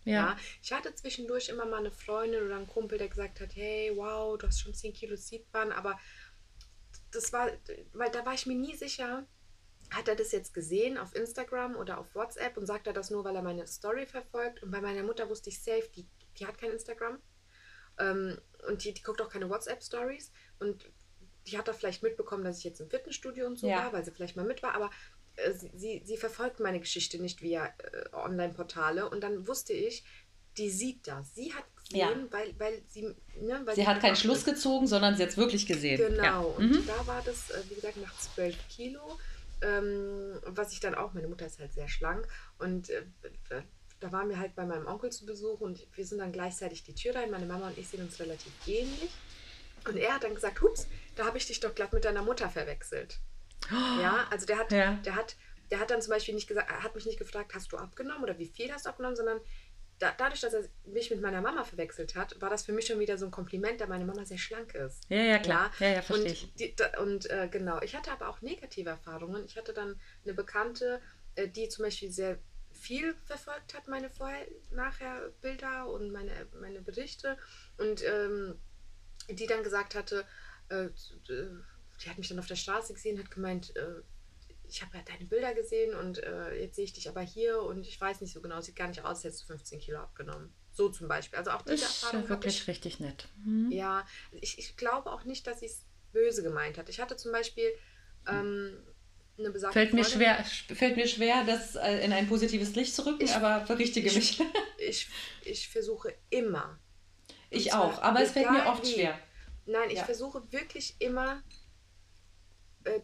Ja. Ja. ich hatte zwischendurch immer mal eine Freundin oder einen Kumpel, der gesagt hat, hey, wow, du hast schon 10 Kilo sieht man, aber das war, weil da war ich mir nie sicher, hat er das jetzt gesehen auf Instagram oder auf WhatsApp und sagt er das nur, weil er meine Story verfolgt? Und bei meiner Mutter wusste ich safe, die, die hat kein Instagram ähm, und die, die guckt auch keine WhatsApp-Stories und die hat da vielleicht mitbekommen, dass ich jetzt im Fitnessstudio und so Ja. war, weil sie vielleicht mal mit war, aber äh, sie, sie, verfolgt meine Geschichte nicht via äh, Online-Portale und dann wusste ich, die sieht das. Sie hat gesehen, Ja. weil, weil sie, ne, weil Sie hat keinen Schluss gezogen, sondern sie hat es wirklich gesehen. Genau, Ja. und Mhm. da war das, äh, wie gesagt, nach 12 Kilo, ähm, was ich dann auch, meine Mutter ist halt sehr schlank und äh, da waren wir halt bei meinem Onkel zu Besuch und wir sind dann gleichzeitig die Tür rein, meine Mama und ich sehen uns relativ ähnlich und er hat dann gesagt, hups, da habe ich dich doch glatt mit deiner Mutter verwechselt. Ja, also der hat, Ja. der hat, der hat dann zum Beispiel nicht gesagt, hat mich nicht gefragt, hast du abgenommen oder wie viel hast du abgenommen, sondern da, dadurch, dass er mich mit meiner Mama verwechselt hat, war das für mich schon wieder so ein Kompliment, da meine Mama sehr schlank ist. Ja, ja, klar. Ja, ja, verstehe und ich. Die, da, und äh, genau, ich hatte aber auch negative Erfahrungen. Ich hatte dann eine Bekannte, äh, die zum Beispiel sehr viel verfolgt hat, meine Vorher-Nachher-Bilder und meine, meine Berichte. Und ähm, die dann gesagt hatte, äh, die hat mich dann auf der Straße gesehen, hat gemeint, äh, ich habe ja deine Bilder gesehen und äh, jetzt sehe ich dich aber hier und ich weiß nicht so genau, sieht gar nicht aus, als hättest du 15 Kilo abgenommen. So zum Beispiel. Also auch diese Ist Erfahrung ja habe ich wirklich richtig nett. Mhm. ja, ich, ich glaube auch nicht, dass sie es böse gemeint hat. Ich hatte zum Beispiel ähm, eine besagte Fällt mir, Freundin- schwer, fällt mir schwer, das äh, in ein positives Licht zu rücken, Ich- aber berichtige ich- mich. Ich, ich versuche immer. Ich auch, aber es fällt mir oft wie. schwer. Nein, ich Ja. versuche wirklich immer äh,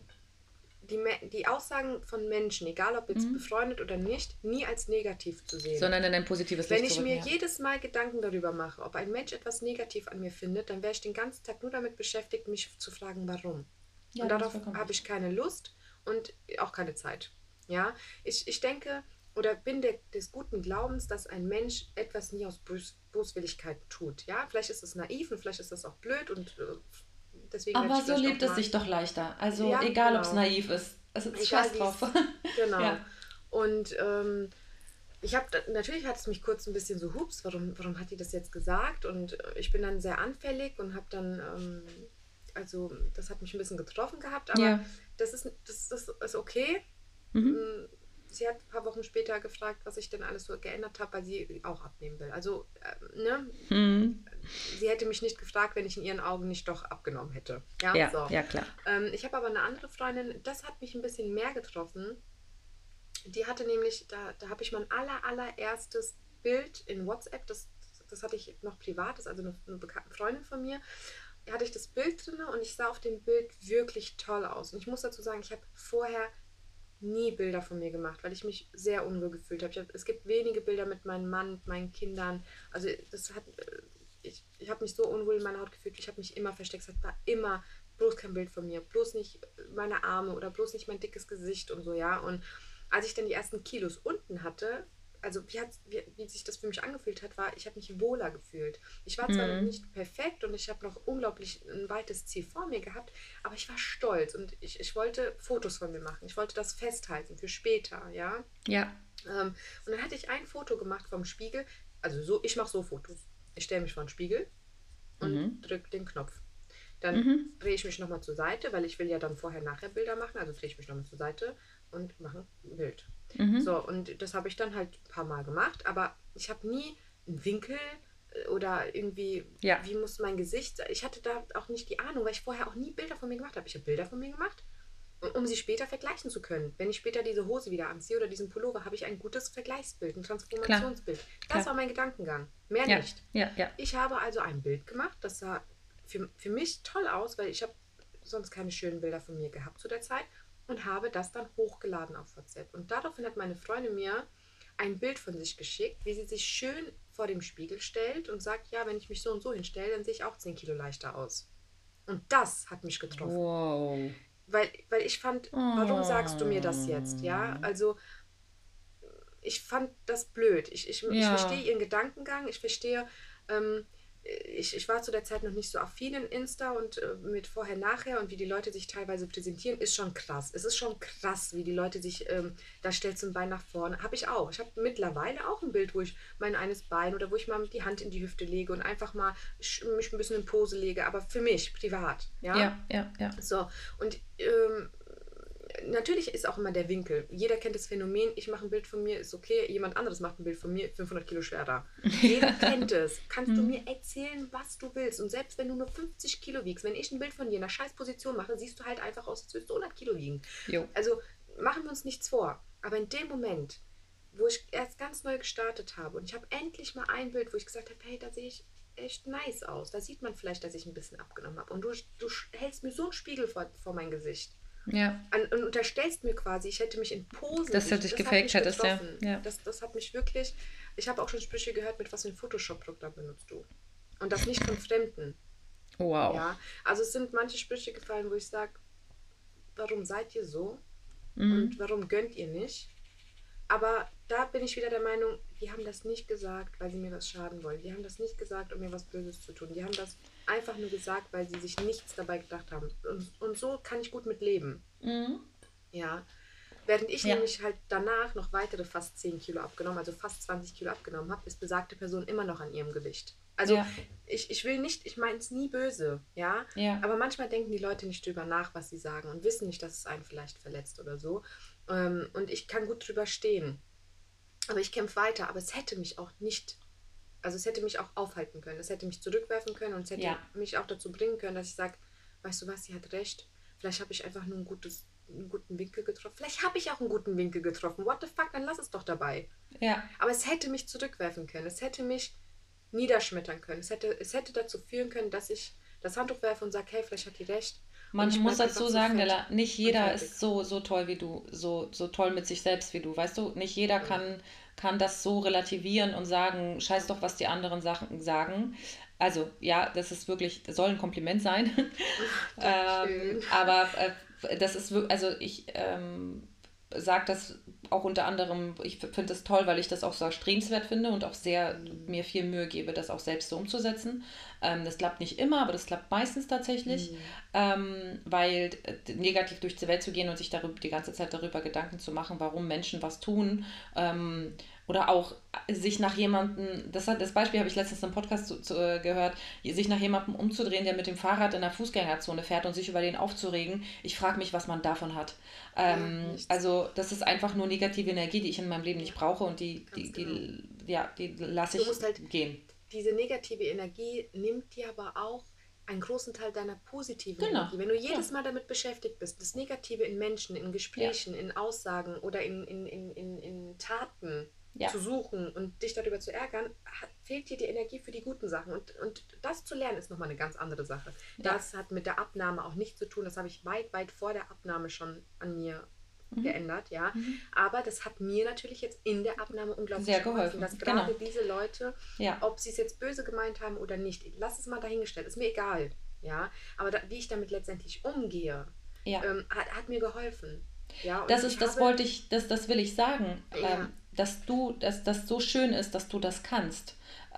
die, die Aussagen von Menschen, egal ob jetzt Mhm. befreundet oder nicht, nie als negativ zu sehen. Sondern in ein positives Wenn Licht ich zu mir ja. jedes Mal Gedanken darüber mache, ob ein Mensch etwas negativ an mir findet, dann wäre ich den ganzen Tag nur damit beschäftigt, mich zu fragen, warum. Ja, und darauf habe ich keine Lust und auch keine Zeit. Ja, ich, ich denke oder bin der, des guten Glaubens, dass ein Mensch etwas nie aus Bös, Boswilligkeit tut. Ja, vielleicht ist es naiv und vielleicht ist das auch blöd und äh, deswegen. Aber so lebt es sich doch leichter. Also Ja, egal, ob es genau. naiv ist. Es ist Egal, scheiß drauf. Genau. Ja. Und ähm, ich habe natürlich hat es mich kurz ein bisschen so hups, warum, warum hat die das jetzt gesagt? Und äh, ich bin dann sehr anfällig und habe dann, ähm, also das hat mich ein bisschen getroffen gehabt, aber ja. das, ist, das, das ist okay. Mhm. Sie hat ein paar Wochen später gefragt, was ich denn alles so geändert habe, weil sie auch abnehmen will. Also, äh, ne? Mhm. Sie hätte mich nicht gefragt, wenn ich in ihren Augen nicht doch abgenommen hätte. Ja, ja, so. ja klar. Ähm, ich habe aber eine andere Freundin, das hat mich ein bisschen mehr getroffen. Die hatte nämlich, da, da habe ich mein aller, allererstes Bild in WhatsApp, das, das hatte ich noch privat, das ist also eine, eine bekannte Freundin von mir, hatte ich das Bild drin und ich sah auf dem Bild wirklich toll aus. Und ich muss dazu sagen, ich habe vorher nie Bilder von mir gemacht, weil ich mich sehr unwohl gefühlt habe. Hab, es gibt wenige Bilder mit meinem Mann, mit meinen Kindern. Also das hat, äh, ich, ich habe mich so unwohl in meiner Haut gefühlt. Ich habe mich immer versteckt. Es war immer bloß kein Bild von mir, bloß nicht meine Arme oder bloß nicht mein dickes Gesicht und so, ja. Und als ich dann die ersten Kilos unten hatte, also wie, hat, wie, wie, sich das für mich angefühlt hat, war, ich habe mich wohler gefühlt. Ich war zwar mhm. noch nicht perfekt und ich habe noch unglaublich ein weites Ziel vor mir gehabt, aber ich war stolz und ich, ich wollte Fotos von mir machen. Ich wollte das festhalten für später, ja. Ja. Ähm, und dann hatte ich ein Foto gemacht vom Spiegel. Also so, ich mache so Fotos. Ich stelle mich vor den Spiegel und mhm. drücke den Knopf. Dann mhm. drehe ich mich nochmal zur Seite, weil ich will ja dann vorher nachher Bilder machen. Also drehe ich mich nochmal zur Seite und mache ein Bild. Mhm. So, und das habe ich dann halt ein paar Mal gemacht, aber ich habe nie einen Winkel äh, oder irgendwie, ja. wie muss mein Gesicht, ich hatte da auch nicht die Ahnung, weil ich vorher auch nie Bilder von mir gemacht habe. Ich habe Bilder von mir gemacht, um sie später vergleichen zu können. Wenn ich später diese Hose wieder anziehe oder diesen Pullover, habe ich ein gutes Vergleichsbild, ein Transformationsbild. Klar. Das Klar. war mein Gedankengang, mehr ja. nicht. Ja. Ich habe also ein Bild gemacht, das sah für, für mich toll aus, weil ich habe sonst keine schönen Bilder von mir gehabt zu der Zeit und habe das dann hochgeladen auf WhatsApp. Und daraufhin hat meine Freundin mir ein Bild von sich geschickt, wie sie sich schön vor dem Spiegel stellt und sagt, ja, wenn ich mich so und so hinstelle, dann sehe ich auch 10 Kilo leichter aus. Und das hat mich getroffen. Wow. Weil, weil ich fand, warum sagst du mir das jetzt? Ja, also ich fand das blöd. Ich, ich, ja. ich verstehe ihren Gedankengang, ich verstehe, ähm, ich, ich war zu der Zeit noch nicht so affin in Insta und äh, mit vorher, nachher und wie die Leute sich teilweise präsentieren, ist schon krass. Es ist schon krass, wie die Leute sich, ähm, da stellt zum Bein nach vorne. Habe ich auch. Ich habe mittlerweile auch ein Bild, wo ich mein eines Bein oder wo ich mal die Hand in die Hüfte lege und einfach mal mich ein bisschen in Pose lege, aber für mich, privat. Ja, ja, ja. ja. So, und ähm, natürlich ist auch immer der Winkel. Jeder kennt das Phänomen, ich mache ein Bild von mir, ist okay, jemand anderes macht ein Bild von mir, 500 Kilo schwerer. Jeder kennt es. Kannst du hm. mir erzählen, was du willst. Und selbst wenn du nur 50 Kilo wiegst, wenn ich ein Bild von dir in einer scheiß Position mache, siehst du halt einfach aus, als würdest du 100 Kilo wiegen. Jo. Also machen wir uns nichts vor. Aber in dem Moment, wo ich erst ganz neu gestartet habe und ich habe endlich mal ein Bild, wo ich gesagt habe, hey, da sehe ich echt nice aus. Da sieht man vielleicht, dass ich ein bisschen abgenommen habe. Und du, du hältst mir so einen Spiegel vor, vor mein Gesicht. Ja. Und unterstellst mir quasi, ich hätte mich in Posen. Dass du dich gefaked hättest, ja. ja. Das, das hat mich wirklich. Ich habe auch schon Sprüche gehört, mit was für ein Photoshop-Programm benutzt du. Und das nicht von Fremden. Wow. Ja. Also es sind manche Sprüche gefallen, wo ich sage, warum seid ihr so? Mhm. Und warum gönnt ihr nicht? Aber da bin ich wieder der Meinung, die haben das nicht gesagt, weil sie mir was schaden wollen. Die haben das nicht gesagt, um mir was Böses zu tun. Die haben das einfach nur gesagt, weil sie sich nichts dabei gedacht haben. Und, und so kann ich gut mit leben. Mhm. Ja. Während ich ja. nämlich halt danach noch weitere fast 10 Kilo abgenommen, also fast 20 Kilo abgenommen habe, ist besagte Person immer noch an ihrem Gewicht. Also ja. ich, ich will nicht, ich meine es nie böse, ja? ja? Aber manchmal denken die Leute nicht drüber nach, was sie sagen und wissen nicht, dass es einen vielleicht verletzt oder so. Ähm, und ich kann gut drüber stehen. Aber ich kämpfe weiter. Aber es hätte mich auch nicht, also es hätte mich auch aufhalten können. Es hätte mich zurückwerfen können und es hätte ja. mich auch dazu bringen können, dass ich sage, weißt du was, sie hat recht. Vielleicht habe ich einfach nur ein gutes, einen guten Winkel getroffen. Vielleicht habe ich auch einen guten Winkel getroffen. What the fuck, dann lass es doch dabei. Ja. Aber es hätte mich zurückwerfen können. Es hätte mich niederschmettern können. Es hätte, es hätte dazu führen können, dass ich das Handtuch werfe und sage, hey, vielleicht hat die recht. Man muss dazu sagen, Della, nicht jeder ist so, so toll wie du, so, so toll mit sich selbst wie du. Weißt du, nicht jeder kann, kann das so relativieren und sagen, scheiß doch, was die anderen Sachen sagen. Also, ja, das ist wirklich, das soll ein Kompliment sein. ähm, aber äh, das ist wirklich, also ich ähm, sage das auch unter anderem, ich finde das toll, weil ich das auch so erstrebenswert finde und auch sehr mir viel Mühe gebe, das auch selbst so umzusetzen. Ähm, das klappt nicht immer, aber das klappt meistens tatsächlich, mhm. ähm, weil äh, negativ durch die Welt zu gehen und sich darüber, die ganze Zeit darüber Gedanken zu machen, warum Menschen was tun, ähm, oder auch sich nach jemandem, das, das Beispiel habe ich letztens im Podcast zu, zu, äh, gehört, sich nach jemandem umzudrehen, der mit dem Fahrrad in der Fußgängerzone fährt und sich über den aufzuregen. Ich frage mich, was man davon hat. Ähm, ja, also das ist einfach nur negative Energie, die ich in meinem Leben nicht brauche und die, die, die, genau. ja, die lasse ich halt gehen. Diese negative Energie nimmt dir aber auch einen großen Teil deiner positiven genau. Energie. Wenn du jedes ja. Mal damit beschäftigt bist, das Negative in Menschen, in Gesprächen, ja. in Aussagen oder in, in, in, in, in Taten ja. zu suchen und dich darüber zu ärgern, hat, fehlt dir die Energie für die guten Sachen. Und, und das zu lernen ist nochmal eine ganz andere Sache. Das hat mit der Abnahme auch nichts zu tun. Das habe ich weit, weit vor der Abnahme schon an mir mhm. geändert, ja. Mhm. Aber das hat mir natürlich jetzt in der Abnahme unglaublich Sehr geholfen, dass gerade genau. diese Leute, ja. ob sie es jetzt böse gemeint haben oder nicht, lass es mal dahingestellt, ist mir egal, ja. Aber da, wie ich damit letztendlich umgehe, ja. ähm, hat, hat, mir geholfen. Ja, das ist, das wollte ich, das, das will ich sagen, ja. ähm, dass du, dass das so schön ist, dass du das kannst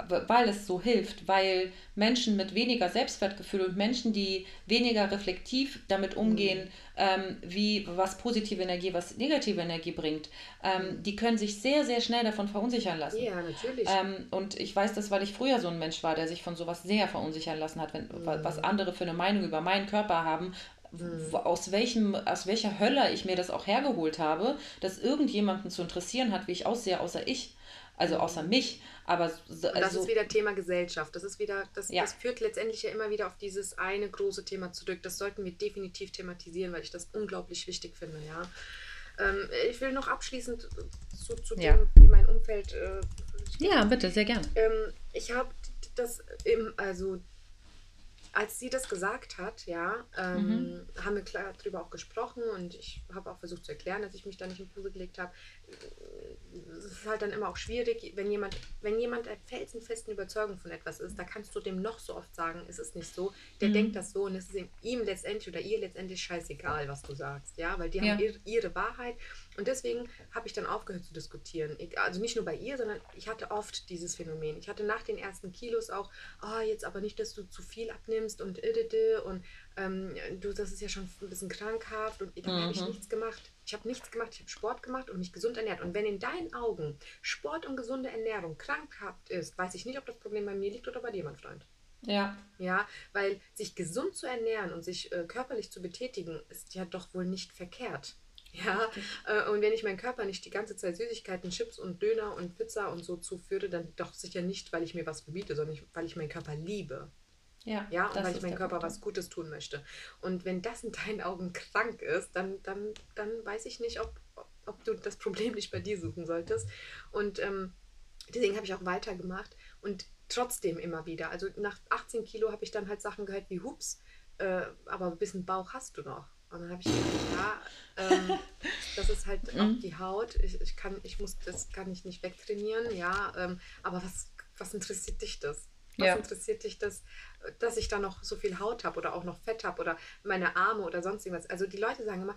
weil es so hilft, weil Menschen mit weniger Selbstwertgefühl und Menschen, die weniger reflektiv damit umgehen, mhm. ähm, wie was positive Energie, was negative Energie bringt, ähm, mhm. die können sich sehr, sehr schnell davon verunsichern lassen. Ja, natürlich. Ähm, und ich weiß das, weil ich früher so ein Mensch war, der sich von sowas sehr verunsichern lassen hat, wenn, mhm. was andere für eine Meinung über meinen Körper haben, mhm. Aus, welchem, aus welcher Hölle ich mir das auch hergeholt habe, dass irgendjemanden zu interessieren hat, wie ich aussehe, außer ich also außer mich. Aber so, also das ist wieder Thema Gesellschaft. Das ist wieder, das, ja. das führt letztendlich ja immer wieder auf dieses eine große Thema zurück. Das sollten wir definitiv thematisieren, weil ich das unglaublich wichtig finde, ja. Ähm, ich will noch abschließend zu, zu ja. dem, wie mein Umfeld. Äh, ja, bitte, sehr gern. Ähm, ich habe das im, also als sie das gesagt hat, ja, ähm, mhm. haben wir klar darüber auch gesprochen und ich habe auch versucht zu erklären, dass ich mich da nicht in Pose gelegt habe. Es ist halt dann immer auch schwierig, wenn jemand, wenn jemand der felsenfesten Überzeugung von etwas ist, da kannst du dem noch so oft sagen, es ist nicht so. Der mhm. denkt das so und es ist ihm letztendlich oder ihr letztendlich scheißegal, was du sagst, ja, weil die ja. haben ihre, ihre Wahrheit und deswegen habe ich dann aufgehört zu diskutieren. Ich, also nicht nur bei ihr, sondern ich hatte oft dieses Phänomen. Ich hatte nach den ersten Kilos auch, oh, jetzt aber nicht, dass du zu viel abnimmst und und ähm, du, das ist ja schon ein bisschen krankhaft und dann mhm. habe ich nichts gemacht. Ich habe nichts gemacht, ich habe Sport gemacht und mich gesund ernährt. Und wenn in deinen Augen Sport und gesunde Ernährung krankhaft ist, weiß ich nicht, ob das Problem bei mir liegt oder bei dir, mein Freund. Ja. Ja, weil sich gesund zu ernähren und sich äh, körperlich zu betätigen, ist ja doch wohl nicht verkehrt. Ja, äh, und wenn ich meinen Körper nicht die ganze Zeit Süßigkeiten, Chips und Döner und Pizza und so zuführe, dann doch sicher nicht, weil ich mir was verbiete, sondern weil ich meinen Körper liebe. Ja, ja und weil ich meinem Körper was Gutes tun möchte. Und wenn das in deinen Augen krank ist, dann, dann, dann weiß ich nicht, ob, ob du das Problem nicht bei dir suchen solltest. Und ähm, deswegen habe ich auch weitergemacht und trotzdem immer wieder. Also nach 18 Kilo habe ich dann halt Sachen gehört wie Hups, äh, aber ein bisschen Bauch hast du noch. Und dann habe ich gedacht, ja, ähm, das ist halt auch mhm. die Haut. Ich, ich, kann, ich muss, das kann ich nicht wegtrainieren, ja. Ähm, aber was, was interessiert dich das? Was ja. interessiert dich das, dass ich da noch so viel Haut habe oder auch noch Fett habe oder meine Arme oder sonst irgendwas? Also die Leute sagen immer,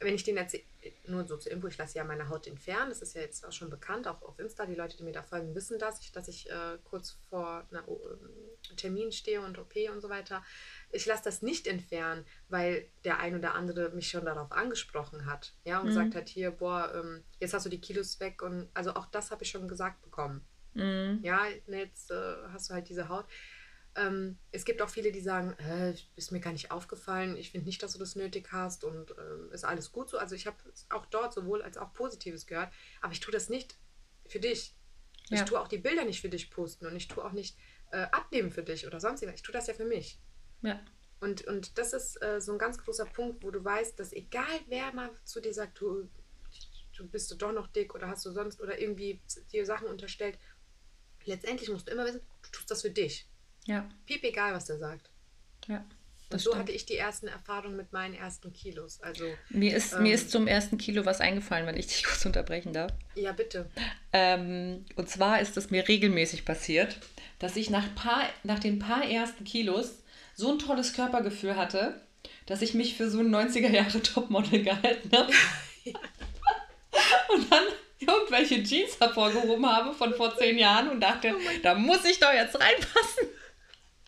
wenn ich denen erzähle, nur so zur Info, ich lasse ja meine Haut entfernen, das ist ja jetzt auch schon bekannt, auch auf Insta, die Leute, die mir da folgen, wissen das, ich, dass ich äh, kurz vor einem äh, Termin stehe und OP und so weiter. Ich lasse das nicht entfernen, weil der ein oder andere mich schon darauf angesprochen hat, ja, und mhm. gesagt hat, hier, boah, ähm, jetzt hast du die Kilos weg und also auch das habe ich schon gesagt bekommen. Mhm. Ja, jetzt äh, hast du halt diese Haut. Ähm, es gibt auch viele, die sagen, äh, ist mir gar nicht aufgefallen, ich finde nicht, dass du das nötig hast und äh, ist alles gut so. Also ich habe auch dort sowohl als auch Positives gehört, aber ich tue das nicht für dich. Ja. Ich tue auch die Bilder nicht für dich posten und ich tue auch nicht äh, abnehmen für dich oder sonst irgendwas. Ich tue das ja für mich. Ja. Und, und das ist äh, so ein ganz großer Punkt, wo du weißt, dass egal wer mal zu dir sagt, du, du bist du doch noch dick oder hast du sonst oder irgendwie dir Sachen unterstellt, letztendlich musst du immer wissen, du tust das für dich. Ja. Piep egal, was der sagt. Ja. Und so stimmt. hatte ich die ersten Erfahrungen mit meinen ersten Kilos. Also, mir, ist, ähm, mir ist zum ersten Kilo was eingefallen, wenn ich dich kurz unterbrechen darf. Ja, bitte. Ähm, und zwar ist es mir regelmäßig passiert, dass ich nach, paar, nach den paar ersten Kilos so ein tolles Körpergefühl hatte, dass ich mich für so ein 90er Jahre Topmodel gehalten habe. und dann irgendwelche Jeans hervorgehoben habe von vor zehn Jahren und dachte, oh da muss ich doch jetzt reinpassen.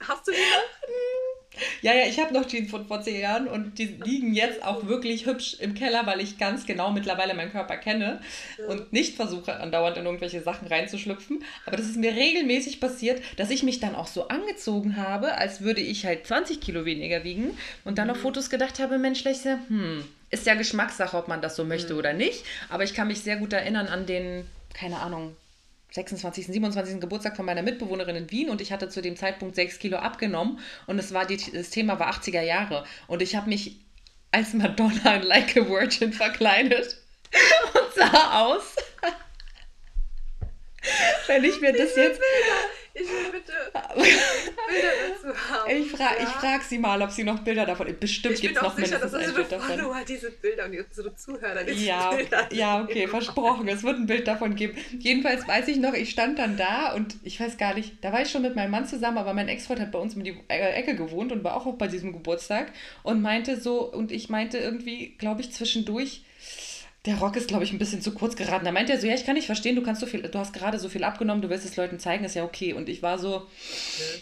Hast du die noch? Ja, ja, ich habe noch Jeans von vor zehn Jahren und die liegen jetzt auch wirklich hübsch im Keller, weil ich ganz genau mittlerweile meinen Körper kenne und nicht versuche, andauernd in irgendwelche Sachen reinzuschlüpfen. Aber das ist mir regelmäßig passiert, dass ich mich dann auch so angezogen habe, als würde ich halt 20 Kilo weniger wiegen und dann auf Fotos gedacht habe, Mensch, Lechse, hm, ist ja Geschmackssache, ob man das so möchte oder nicht. Aber ich kann mich sehr gut erinnern an den, keine Ahnung, 26., 27. Geburtstag von meiner Mitbewohnerin in Wien und ich hatte zu dem Zeitpunkt sechs Kilo abgenommen und es war die, das Thema war 80er Jahre und ich habe mich als Madonna in Like a Virgin verkleidet und sah aus. Wenn ich mir das jetzt. Ich will bitte Bilder dazu haben. Ich frage ja? frag sie mal, ob sie noch Bilder davon. Bestimmt gibt es noch sicher, mindestens dass ein Bild davon. Follower diese Bilder und unsere Zuhörer diese Ja, Bilder ja, okay, versprochen. Es wird ein Bild davon geben. Jedenfalls weiß ich noch, ich stand dann da und ich weiß gar nicht, da war ich schon mit meinem Mann zusammen, aber mein Ex-Freund hat bei uns um die äh, Ecke gewohnt und war auch bei diesem Geburtstag und meinte so, und ich meinte irgendwie, glaube ich, zwischendurch, der Rock ist, glaube ich, ein bisschen zu kurz geraten. Da meinte er so, ja, ich kann nicht verstehen, du kannst so viel, du hast gerade so viel abgenommen, du willst es Leuten zeigen, ist ja okay. Und ich war so,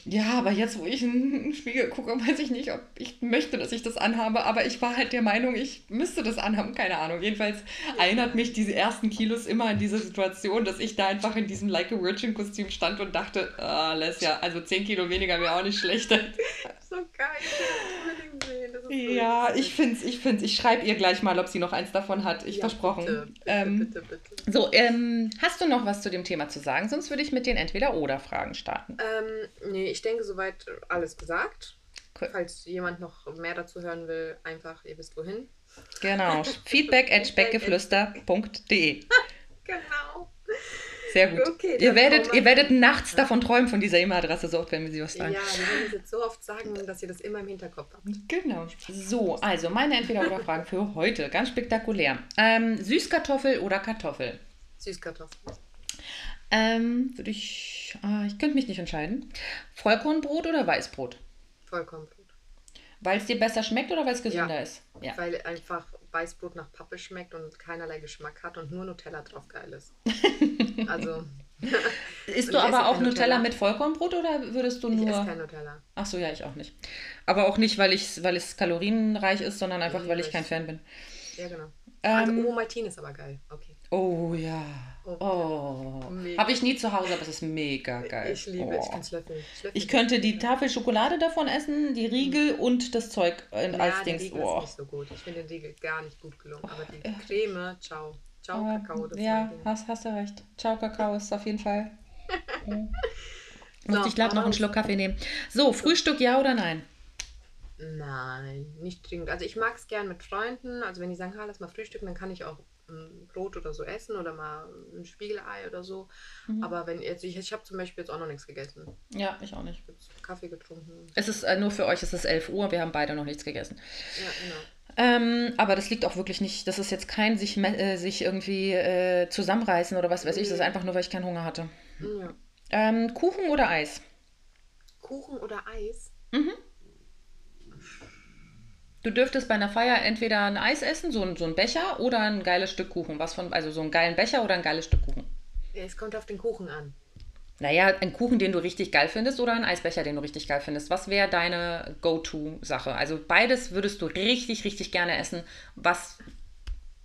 ja, aber jetzt, wo ich in den Spiegel gucke, weiß ich nicht, ob ich möchte, dass ich das anhabe. Aber ich war halt der Meinung, ich müsste das anhaben, keine Ahnung. Jedenfalls erinnert mich diese ersten Kilos immer an diese Situation, dass ich da einfach in diesem Like a Virgin Kostüm stand und dachte, ah, Lesja, also 10 Kilo weniger wäre auch nicht schlecht. So geil, ich will das unbedingt sehen. Das ist so ja, ich finde es, ich finde Ich schreibe ihr gleich mal, ob sie noch eins davon hat. Ich Ja, versprochen. Bitte, bitte, ähm, bitte, bitte. So, ähm, hast du noch was zu dem Thema zu sagen? Sonst würde ich mit den Entweder-Oder-Fragen starten. Ähm, nee, ich denke, soweit alles gesagt. Cool. Falls jemand noch mehr dazu hören will, einfach, ihr wisst wohin. Genau. Feedback at speckgeflüster.de. Genau. Sehr gut. Okay, ihr, werdet, ihr werdet nachts davon träumen, von dieser E-Mail-Adresse, so oft, wenn wir sie was Ja, sagen. wir werden es jetzt so oft sagen, dass ihr das immer im Hinterkopf habt. Genau. So, also meine Entweder-Oder-Fragen für heute. Ganz spektakulär. Ähm, Süßkartoffel oder Kartoffel? Süßkartoffeln. Ähm, würde ich. Ah, ich könnte mich nicht entscheiden. Vollkornbrot oder Weißbrot? Vollkornbrot. Weil es dir besser schmeckt oder weil es gesünder ist? Ja. Weil einfach Weißbrot nach Pappe schmeckt und keinerlei Geschmack hat und nur Nutella drauf geil ist. Also, Isst du ich aber auch Nutella Nutella. mit Vollkornbrot oder würdest du ich esse nur. kein Nutella. Ach so, ja, ich auch nicht. Aber auch nicht, weil, ich, weil es kalorienreich ist, sondern einfach, weil ich kein Fan bin. Ja, genau. Ähm, also, Ovomaltin ist aber geil. Okay. Oh ja. Oh, Oh. Habe ich nie zu Hause, aber es ist mega geil. Ich liebe, oh. ich kann es löffeln. löffeln. Ich könnte die Tafel Schokolade davon essen, die Riegel und das Zeug äh, ja, als der Dings. Riegel Oh. ist nicht so gut. Ich finde den Riegel gar nicht gut gelungen. Aber die Creme, ciao. Ciao, Aber, Kakao. Das Oh, ja, hast, hast du recht. Ciao, Kakao ist auf jeden Fall. Muss So, ich glatt noch einen. Schluck Kaffee nehmen. So, Frühstück ja oder nein? Nein, nicht dringend. Also ich mag es gern mit Freunden. Also wenn die sagen, ha, lass mal frühstücken, dann kann ich auch ähm, Brot oder so essen oder mal ein Spiegelei oder so. Mhm. Aber wenn jetzt, ich, ich habe zum Beispiel jetzt auch noch nichts gegessen. Ja, ich auch nicht. Ich habe jetzt Kaffee getrunken. Es ist äh, nur für euch, es ist 11 Uhr, wir haben beide noch nichts gegessen. Ja, genau. Ähm, aber das liegt auch wirklich nicht, das ist jetzt kein sich, äh, sich irgendwie äh, zusammenreißen oder was weiß ich, das ist einfach nur, weil ich keinen Hunger hatte. Ja. Ähm, Kuchen oder Eis? Kuchen oder Eis? Du dürftest bei einer Feier entweder ein Eis essen, so ein, so ein Becher, oder ein geiles Stück Kuchen. Was von, also so einen geilen Becher oder ein geiles Stück Kuchen. Ja, es kommt auf den Kuchen an. Naja, ein Kuchen, den du richtig geil findest, oder ein Eisbecher, den du richtig geil findest. Was wäre deine Go-To-Sache? Also beides würdest du richtig, richtig gerne essen. Was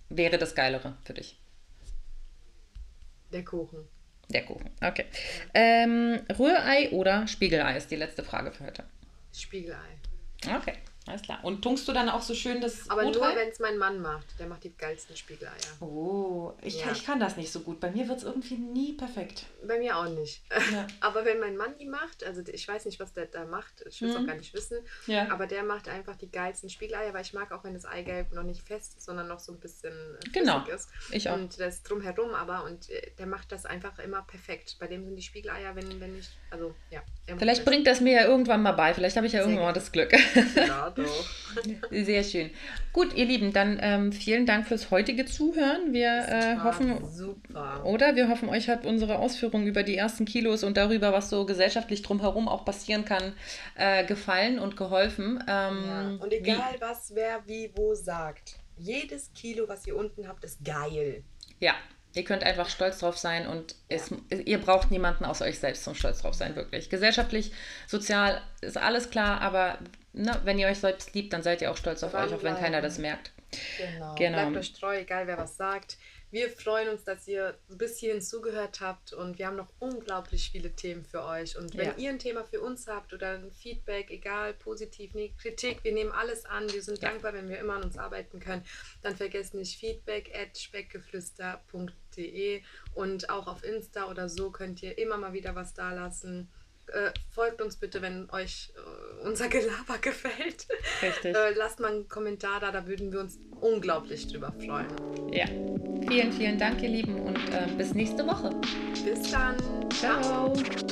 wäre das Geilere für dich? Der Kuchen. Der Kuchen. Okay. Ähm, Rührei oder Spiegelei ist die letzte Frage für heute. Spiegelei. Okay, alles klar. Und tunkst du dann auch so schön das Aber Brot nur, wenn es mein Mann macht. Der macht die geilsten Spiegeleier. Oh, ich, Ja. ich kann das nicht so gut. Bei mir wird es irgendwie nie perfekt. Bei mir auch nicht. Ja. Aber wenn mein Mann die macht, also ich weiß nicht, was der da macht, ich will es Mhm. auch gar nicht wissen, Ja. aber der macht einfach die geilsten Spiegeleier, weil ich mag auch, wenn das Eigelb noch nicht fest ist, sondern noch so ein bisschen äh, Genau. ist. Ich auch. Und das drumherum aber und äh, der macht das einfach immer perfekt. Bei dem sind die Spiegeleier, wenn, wenn ich, also ja. Vielleicht bringt das mir ja irgendwann mal bei. Vielleicht habe ich ja Sehr irgendwann mal das Glück. Ja, doch. Sehr schön. Gut, ihr Lieben, dann ähm, vielen Dank fürs heutige Zuhören. Wir äh, hoffen, Super. oder wir hoffen, euch hat unsere Ausführungen über die ersten Kilos und darüber, was so gesellschaftlich drumherum auch passieren kann, äh, gefallen und geholfen. Ähm, Ja. Und egal, was wer wie wo sagt. Jedes Kilo, was ihr unten habt, ist geil. Wie, ja, ihr könnt einfach stolz drauf sein und es, ihr braucht niemanden außer euch selbst zum stolz drauf sein, wirklich. Gesellschaftlich, sozial ist alles klar, aber na, wenn ihr euch selbst liebt, dann seid ihr auch stolz auf euch, auch wenn keiner das merkt. Genau. genau. Bleibt euch treu, egal wer was sagt. Wir freuen uns, dass ihr bis hierhin zugehört habt und wir haben noch unglaublich viele Themen für euch. Und wenn ja. ihr ein Thema für uns habt oder ein Feedback, egal positiv, Kritik, wir nehmen alles an. Wir sind ja. dankbar, wenn wir immer an uns arbeiten können. Dann vergesst nicht feedback at speckgeflüster.de und auch auf Insta oder so könnt ihr immer mal wieder was da lassen. Äh, folgt uns bitte, wenn euch äh, unser Gelaber gefällt. Richtig. Äh, lasst mal einen Kommentar da, da würden wir uns unglaublich drüber freuen. Ja. Vielen, vielen Dank, ihr Lieben, und bis nächste Woche. Bis dann. Ciao. Ciao.